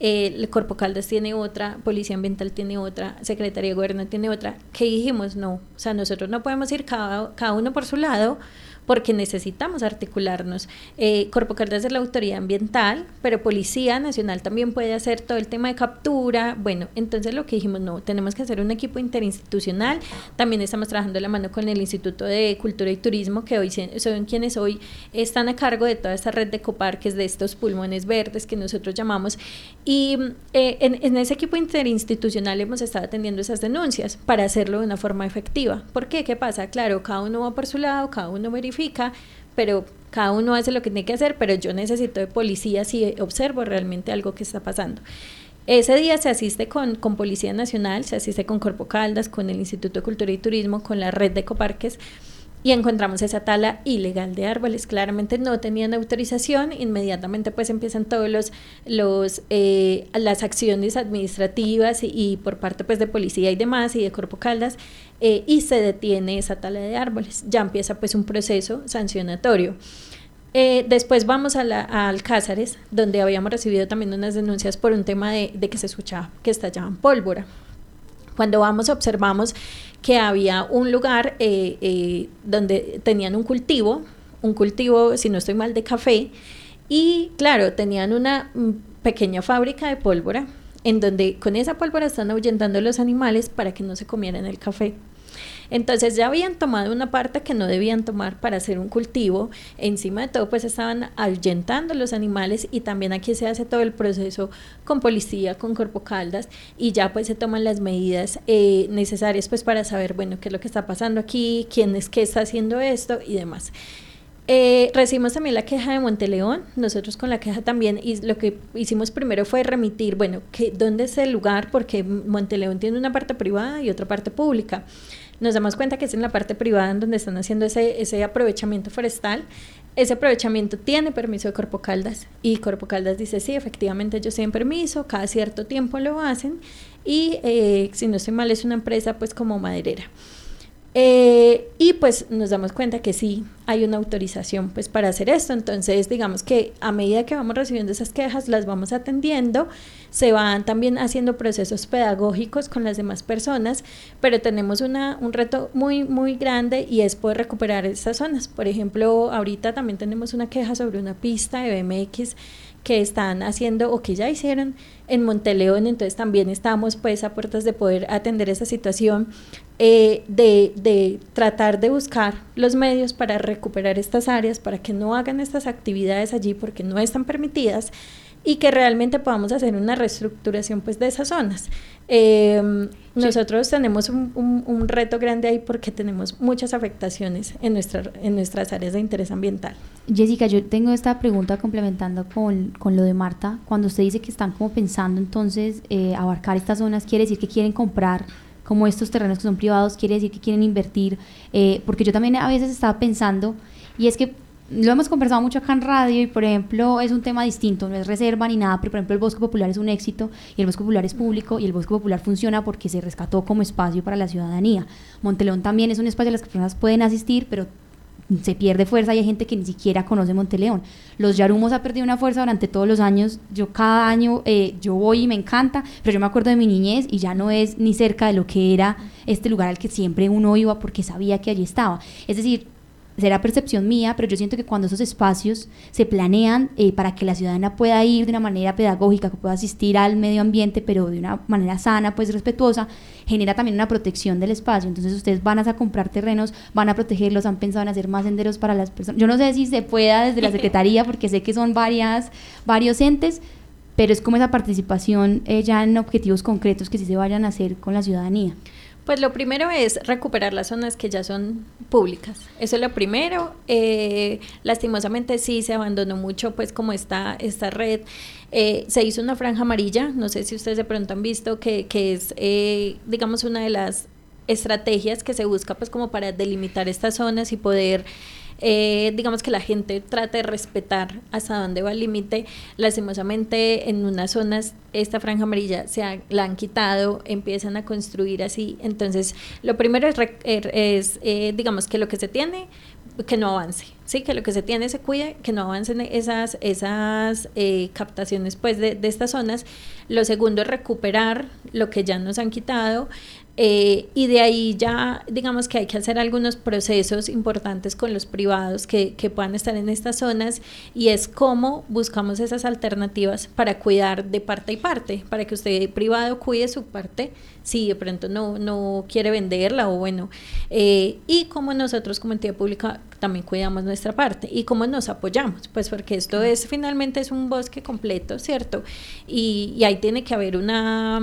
eh, el Corpo Caldas tiene otra, Policía Ambiental tiene otra, Secretaría de Gobierno tiene otra, que dijimos, no, o sea, nosotros no podemos ir cada, cada uno por su lado, porque necesitamos articularnos. Eh, Corpo Caldas es la autoridad ambiental, pero Policía Nacional también puede hacer todo el tema de captura. Bueno, entonces lo que dijimos, no, tenemos que hacer un equipo interinstitucional. También estamos trabajando de la mano con el Instituto de Cultura y Turismo, que hoy son quienes hoy están a cargo de toda esta red de coparques, de estos pulmones verdes que nosotros llamamos. Y eh, en, en ese equipo interinstitucional hemos estado atendiendo esas denuncias para hacerlo de una forma efectiva. ¿Por qué? ¿Qué pasa? Claro, cada uno va por su lado, cada uno verifica pero cada uno hace lo que tiene que hacer, pero yo necesito de policía si observo realmente algo que está pasando. Ese día se asiste con, con Policía Nacional, se asiste con Corpo Caldas, con el Instituto de Cultura y Turismo, con la red de coparques y encontramos esa tala ilegal de árboles. Claramente no tenían autorización, inmediatamente pues empiezan todos los, los eh, las acciones administrativas y, por parte pues de policía y demás y de Corpo Caldas eh, y se detiene esa tala de árboles. Ya empieza pues un proceso sancionatorio. Eh, después vamos a, la, Alcázares, donde habíamos recibido también unas denuncias por un tema de, de que se escuchaba que estallaban pólvora. Cuando vamos observamos que había un lugar eh, eh, donde tenían un cultivo, un cultivo, si no estoy mal, de café, y claro, tenían una mm, pequeña fábrica de pólvora en donde con esa pólvora están ahuyentando los animales para que no se comieran el café. Entonces ya habían tomado una parte que no debían tomar para hacer un cultivo. Encima de todo, pues estaban ahuyentando los animales y también aquí se hace todo el proceso con policía, con cuerpo caldas y ya pues se toman las medidas eh, necesarias pues para saber, bueno, qué es lo que está pasando aquí, quién es que está haciendo esto y demás. Eh, recibimos también la queja de Monteleón, nosotros con la queja también, lo que hicimos primero fue remitir, bueno, que, ¿dónde es el lugar? Porque Monteleón tiene una parte privada y otra parte pública nos damos cuenta que es en la parte privada en donde están haciendo ese, ese aprovechamiento forestal. Ese aprovechamiento tiene permiso de Corpo Caldas y Corpo Caldas dice, sí, efectivamente ellos tienen permiso, cada cierto tiempo lo hacen y eh, si no estoy mal es una empresa pues como maderera. Eh, y pues nos damos cuenta que sí hay una autorización pues para hacer esto. Entonces digamos que a medida que vamos recibiendo esas quejas las vamos atendiendo, se van también haciendo procesos pedagógicos con las demás personas, pero tenemos una, un reto muy muy grande y es poder recuperar esas zonas. Por ejemplo, ahorita también tenemos una queja sobre una pista de BMX que están haciendo o que ya hicieron en Monteleón, entonces también estamos pues a puertas de poder atender esa situación, eh, de, de, tratar de buscar los medios para recuperar estas áreas, para que no hagan estas actividades allí porque no están permitidas y que realmente podamos hacer una reestructuración pues de esas zonas. Em, nosotros tenemos un, un, reto grande ahí porque tenemos muchas afectaciones en, nuestra, en nuestras áreas de interés ambiental. Jessica, yo tengo esta pregunta complementando con, con lo de Marta. Cuando usted dice que están como pensando entonces eh, abarcar estas zonas, ¿quiere decir que quieren comprar como estos terrenos que son privados? ¿Quiere decir que quieren invertir? Eh, porque yo también a veces estaba pensando, y es que lo hemos conversado mucho acá en radio y por ejemplo es un tema distinto, no es reserva ni nada, pero por ejemplo el Bosque Popular es un éxito y el Bosque Popular es público y el Bosque Popular funciona porque se rescató como espacio para la ciudadanía. Monteleón también es un espacio a las que personas pueden asistir, pero se pierde fuerza y hay gente que ni siquiera conoce Monteleón. Los Yarumos ha perdido una fuerza durante todos los años. Yo cada año eh, yo voy y me encanta, pero yo me acuerdo de mi niñez y ya no es ni cerca de lo que era este lugar al que siempre uno iba porque sabía que allí estaba. Es decir, será percepción mía, pero yo siento que cuando esos espacios se planean eh, para que la ciudadana pueda ir de una manera pedagógica, que pueda asistir al medio ambiente, pero de una manera sana, pues respetuosa, genera también una protección del espacio. Entonces ustedes van a comprar terrenos, van a protegerlos, han pensado en hacer más senderos para las personas. Yo no sé si se pueda desde la Secretaría, porque sé que son varias, varios entes, pero es como esa participación eh, ya en objetivos concretos que sí se vayan a hacer con la ciudadanía. Pues lo primero es recuperar las zonas que ya son públicas. Eso es lo primero. Eh, lastimosamente sí se abandonó mucho, pues como está esta red. Eh, se hizo una franja amarilla, no sé si ustedes de pronto han visto que, que es, eh, digamos, una de las estrategias que se busca pues como para delimitar estas zonas y poder eh, digamos que la gente trata de respetar hasta dónde va el límite. Lastimosamente en unas zonas esta franja amarilla se la han quitado, empiezan a construir así. Entonces lo primero es, er, eh, digamos que lo que se tiene que no avance, ¿sí? que lo que se tiene se cuide, que no avancen esas, esas eh, captaciones pues, de, de estas zonas. Lo segundo es recuperar lo que ya nos han quitado. Eh, y de ahí ya, digamos que hay que hacer algunos procesos importantes con los privados que, que, puedan estar en estas zonas y es cómo buscamos esas alternativas para cuidar de parte y parte, para que usted privado cuide su parte si de pronto no, no quiere venderla o bueno, eh, y cómo nosotros como entidad pública también cuidamos nuestra parte y cómo nos apoyamos, pues porque esto es finalmente es un bosque completo, ¿cierto? Y, y ahí tiene que haber una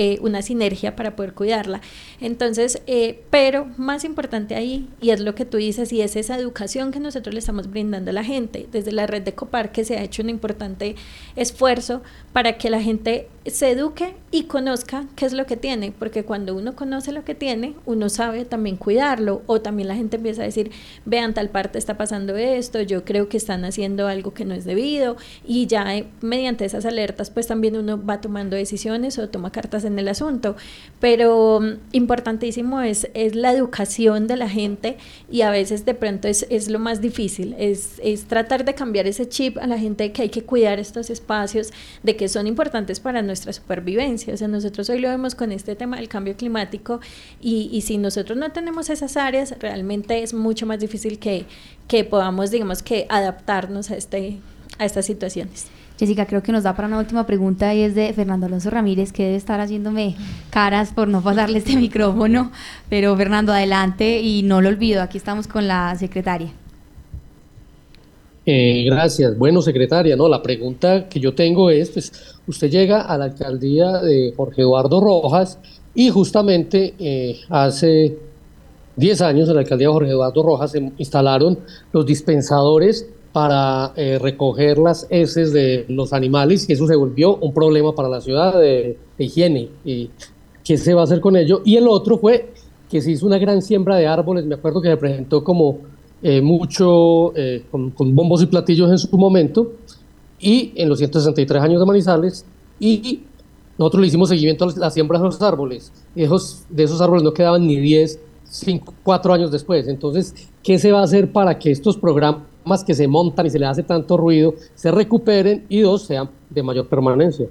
eh, una sinergia para poder cuidarla. Entonces, eh, pero más importante ahí, y es lo que tú dices, y es esa educación que nosotros le estamos brindando a la gente. Desde la red de Copar que se ha hecho un importante esfuerzo para que la gente se eduque y conozca qué es lo que tiene, porque cuando uno conoce lo que tiene, uno sabe también cuidarlo, o también la gente empieza a decir, vean, tal parte está pasando esto, yo creo que están haciendo algo que no es debido, y ya eh, mediante esas alertas, pues también uno va tomando decisiones o toma cartas en el asunto, pero mm, importantísimo es, es la educación de la gente y a veces de pronto es, es lo más difícil, es, es, tratar de cambiar ese chip a la gente de que hay que cuidar estos espacios, de que son importantes para nuestra supervivencia. O sea, nosotros hoy lo vemos con este tema del cambio climático y, si nosotros no tenemos esas áreas, realmente es mucho más difícil que, que podamos, digamos, que adaptarnos a, este, a estas situaciones. Jessica, creo que nos da para una última pregunta y es de Fernando Alonso Ramírez, que debe estar haciéndome caras por no pasarle este micrófono. Pero Fernando, adelante y no lo olvido, aquí estamos con la secretaria. Eh, gracias. Bueno, secretaria, no, la pregunta que yo tengo es, pues, usted llega a la alcaldía de Jorge Eduardo Rojas y justamente eh, hace 10 años en la alcaldía de Jorge Eduardo Rojas se instalaron los dispensadores para eh, recoger las heces de los animales y eso se volvió un problema para la ciudad de, de, higiene. Y, ¿Qué se va a hacer con ello? Y el otro fue que se hizo una gran siembra de árboles, me acuerdo que se presentó como eh, mucho, eh, con, bombos y platillos en su momento, y en los 163 años de Manizales, y nosotros le hicimos seguimiento a la siembra de los árboles. Esos, de esos árboles no quedaban ni 10, 5, 4 años después. Entonces, ¿qué se va a hacer para que estos programas que se montan y se le hace tanto ruido, se recuperen y dos, sean de mayor permanencia.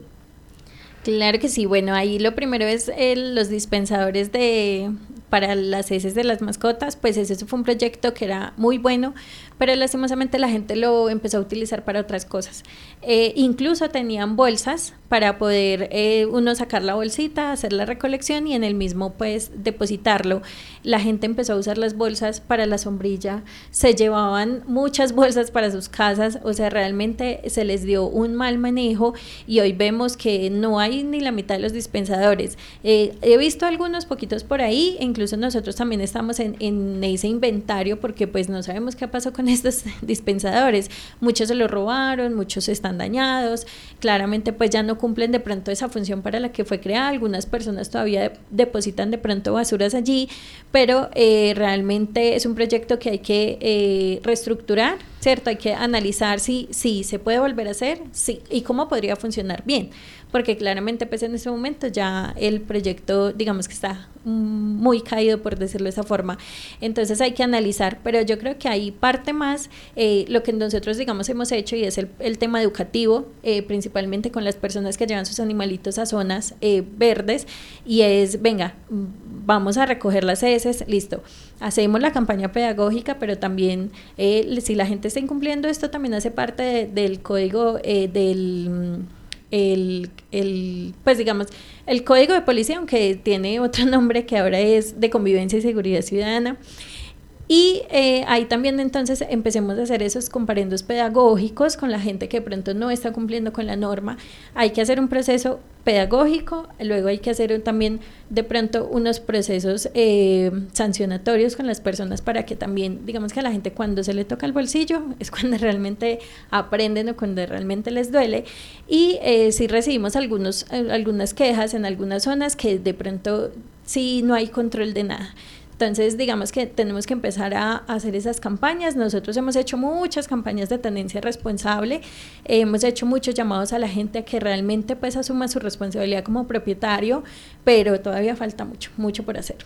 Claro que sí, bueno, ahí lo primero es el, los dispensadores de para las heces de las mascotas, pues ese fue un proyecto que era muy bueno, pero lastimosamente la gente lo empezó a utilizar para otras cosas. Eh, incluso tenían bolsas para poder eh, uno sacar la bolsita, hacer la recolección y en el mismo pues depositarlo. La gente empezó a usar las bolsas para la sombrilla, se llevaban muchas bolsas para sus casas, o sea, realmente se les dio un mal manejo y hoy vemos que no hay ni la mitad de los dispensadores. Eh, he visto algunos poquitos por ahí, incluso nosotros también estamos en, en ese inventario porque pues no sabemos qué pasó con estos dispensadores. Muchos se los robaron, muchos están dañados, claramente pues ya no cumplen de pronto esa función para la que fue creada, algunas personas todavía de, depositan de pronto basuras allí, pero eh, realmente es un proyecto que hay que eh, reestructurar, ¿cierto? Hay que analizar si, si se puede volver a hacer sí, y cómo podría funcionar bien. Porque claramente pues en ese momento ya el proyecto digamos que está muy caído por decirlo de esa forma. Entonces hay que analizar pero yo creo que hay parte más eh, lo que nosotros digamos hemos hecho y es el, el tema educativo eh, principalmente con las personas que llevan sus animalitos a zonas eh, verdes y es venga vamos a recoger las heces listo. Hacemos la campaña pedagógica pero también si la gente está incumpliendo esto también hace parte de, del código del el, el, pues digamos, el código de policía, aunque tiene otro nombre que ahora es de convivencia y seguridad ciudadana. Y eh, ahí también entonces empecemos a hacer esos comparendos pedagógicos con la gente que de pronto no está cumpliendo con la norma. Hay que hacer un proceso pedagógico, luego hay que hacer también de pronto unos procesos eh, sancionatorios con las personas para que también, digamos que a la gente cuando se le toca el bolsillo es cuando realmente aprenden o cuando realmente les duele. Y eh, si recibimos algunos, algunas quejas en algunas zonas que de pronto sí no hay control de nada. Entonces, digamos que tenemos que empezar a, hacer esas campañas. Nosotros hemos hecho muchas campañas de tendencia responsable, hemos hecho muchos llamados a la gente a que realmente pues asuma su responsabilidad como propietario, pero todavía falta mucho, mucho por hacer.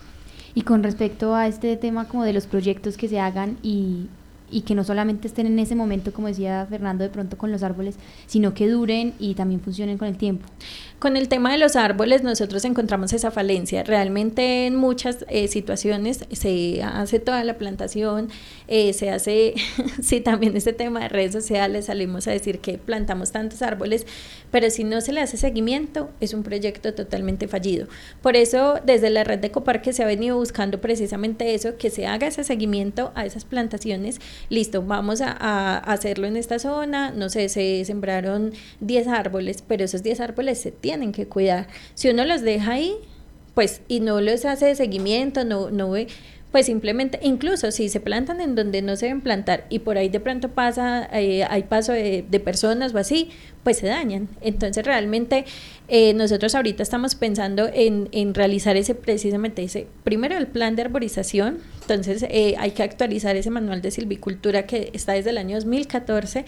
Y con respecto a este tema como de los proyectos que se hagan y, y que no solamente estén en ese momento, como decía Fernando, de pronto con los árboles, sino que duren y también funcionen con el tiempo. Con el tema de los árboles nosotros encontramos esa falencia. Realmente en muchas eh, situaciones se hace toda la plantación, eh, se hace, sí, también este tema de redes sociales, salimos a decir que plantamos tantos árboles, pero si no se le hace seguimiento, es un proyecto totalmente fallido. Por eso, desde la red de Coparque se ha venido buscando precisamente eso, que se haga ese seguimiento a esas plantaciones. Listo, vamos a, a hacerlo en esta zona, no sé, se sembraron 10 árboles, pero esos 10 árboles se tienen tienen que cuidar. Si uno los deja ahí, pues, y no les hace seguimiento, no, no ve, pues simplemente, incluso si se plantan en donde no se deben plantar y por ahí de pronto pasa, eh, hay paso de, de, personas o así, pues se dañan. Entonces realmente eh, nosotros ahorita estamos pensando en, en, realizar ese precisamente ese, primero el plan de arborización, entonces eh, hay que actualizar ese manual de silvicultura que está desde el año 2014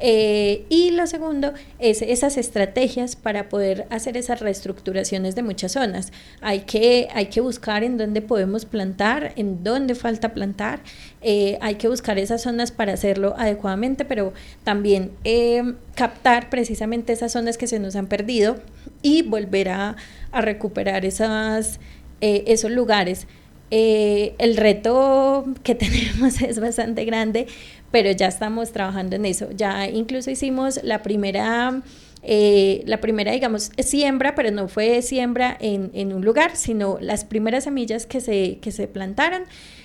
eh, y lo segundo es esas estrategias para poder hacer esas reestructuraciones de muchas zonas. Hay que, hay que buscar en dónde podemos plantar, en dónde falta plantar, eh, hay que buscar esas zonas para hacerlo adecuadamente, pero también eh, captar precisamente esas zonas que se nos han perdido y volver a, a recuperar esas, eh, esos lugares. Eh, el reto que tenemos es bastante grande, pero ya estamos trabajando en eso. Ya incluso hicimos la primera, eh, la primera, digamos, siembra, pero no fue siembra en, en, un lugar, sino las primeras semillas que se, que se plantaron.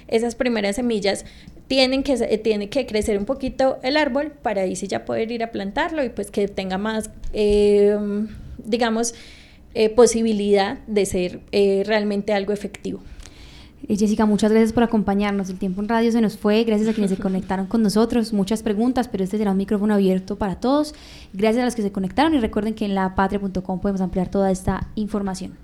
Esas primeras semillas tienen que, tiene que crecer un poquito el árbol para ahí sí ya poder ir a plantarlo y pues que tenga más, eh, digamos, eh, posibilidad de ser eh, realmente algo efectivo. Eh, Jessica, muchas gracias por acompañarnos. El tiempo en radio se nos fue. Gracias a quienes se conectaron con nosotros. Muchas preguntas, pero este será un micrófono abierto para todos. Gracias a los que se conectaron y recuerden que en lapatria.com podemos ampliar toda esta información.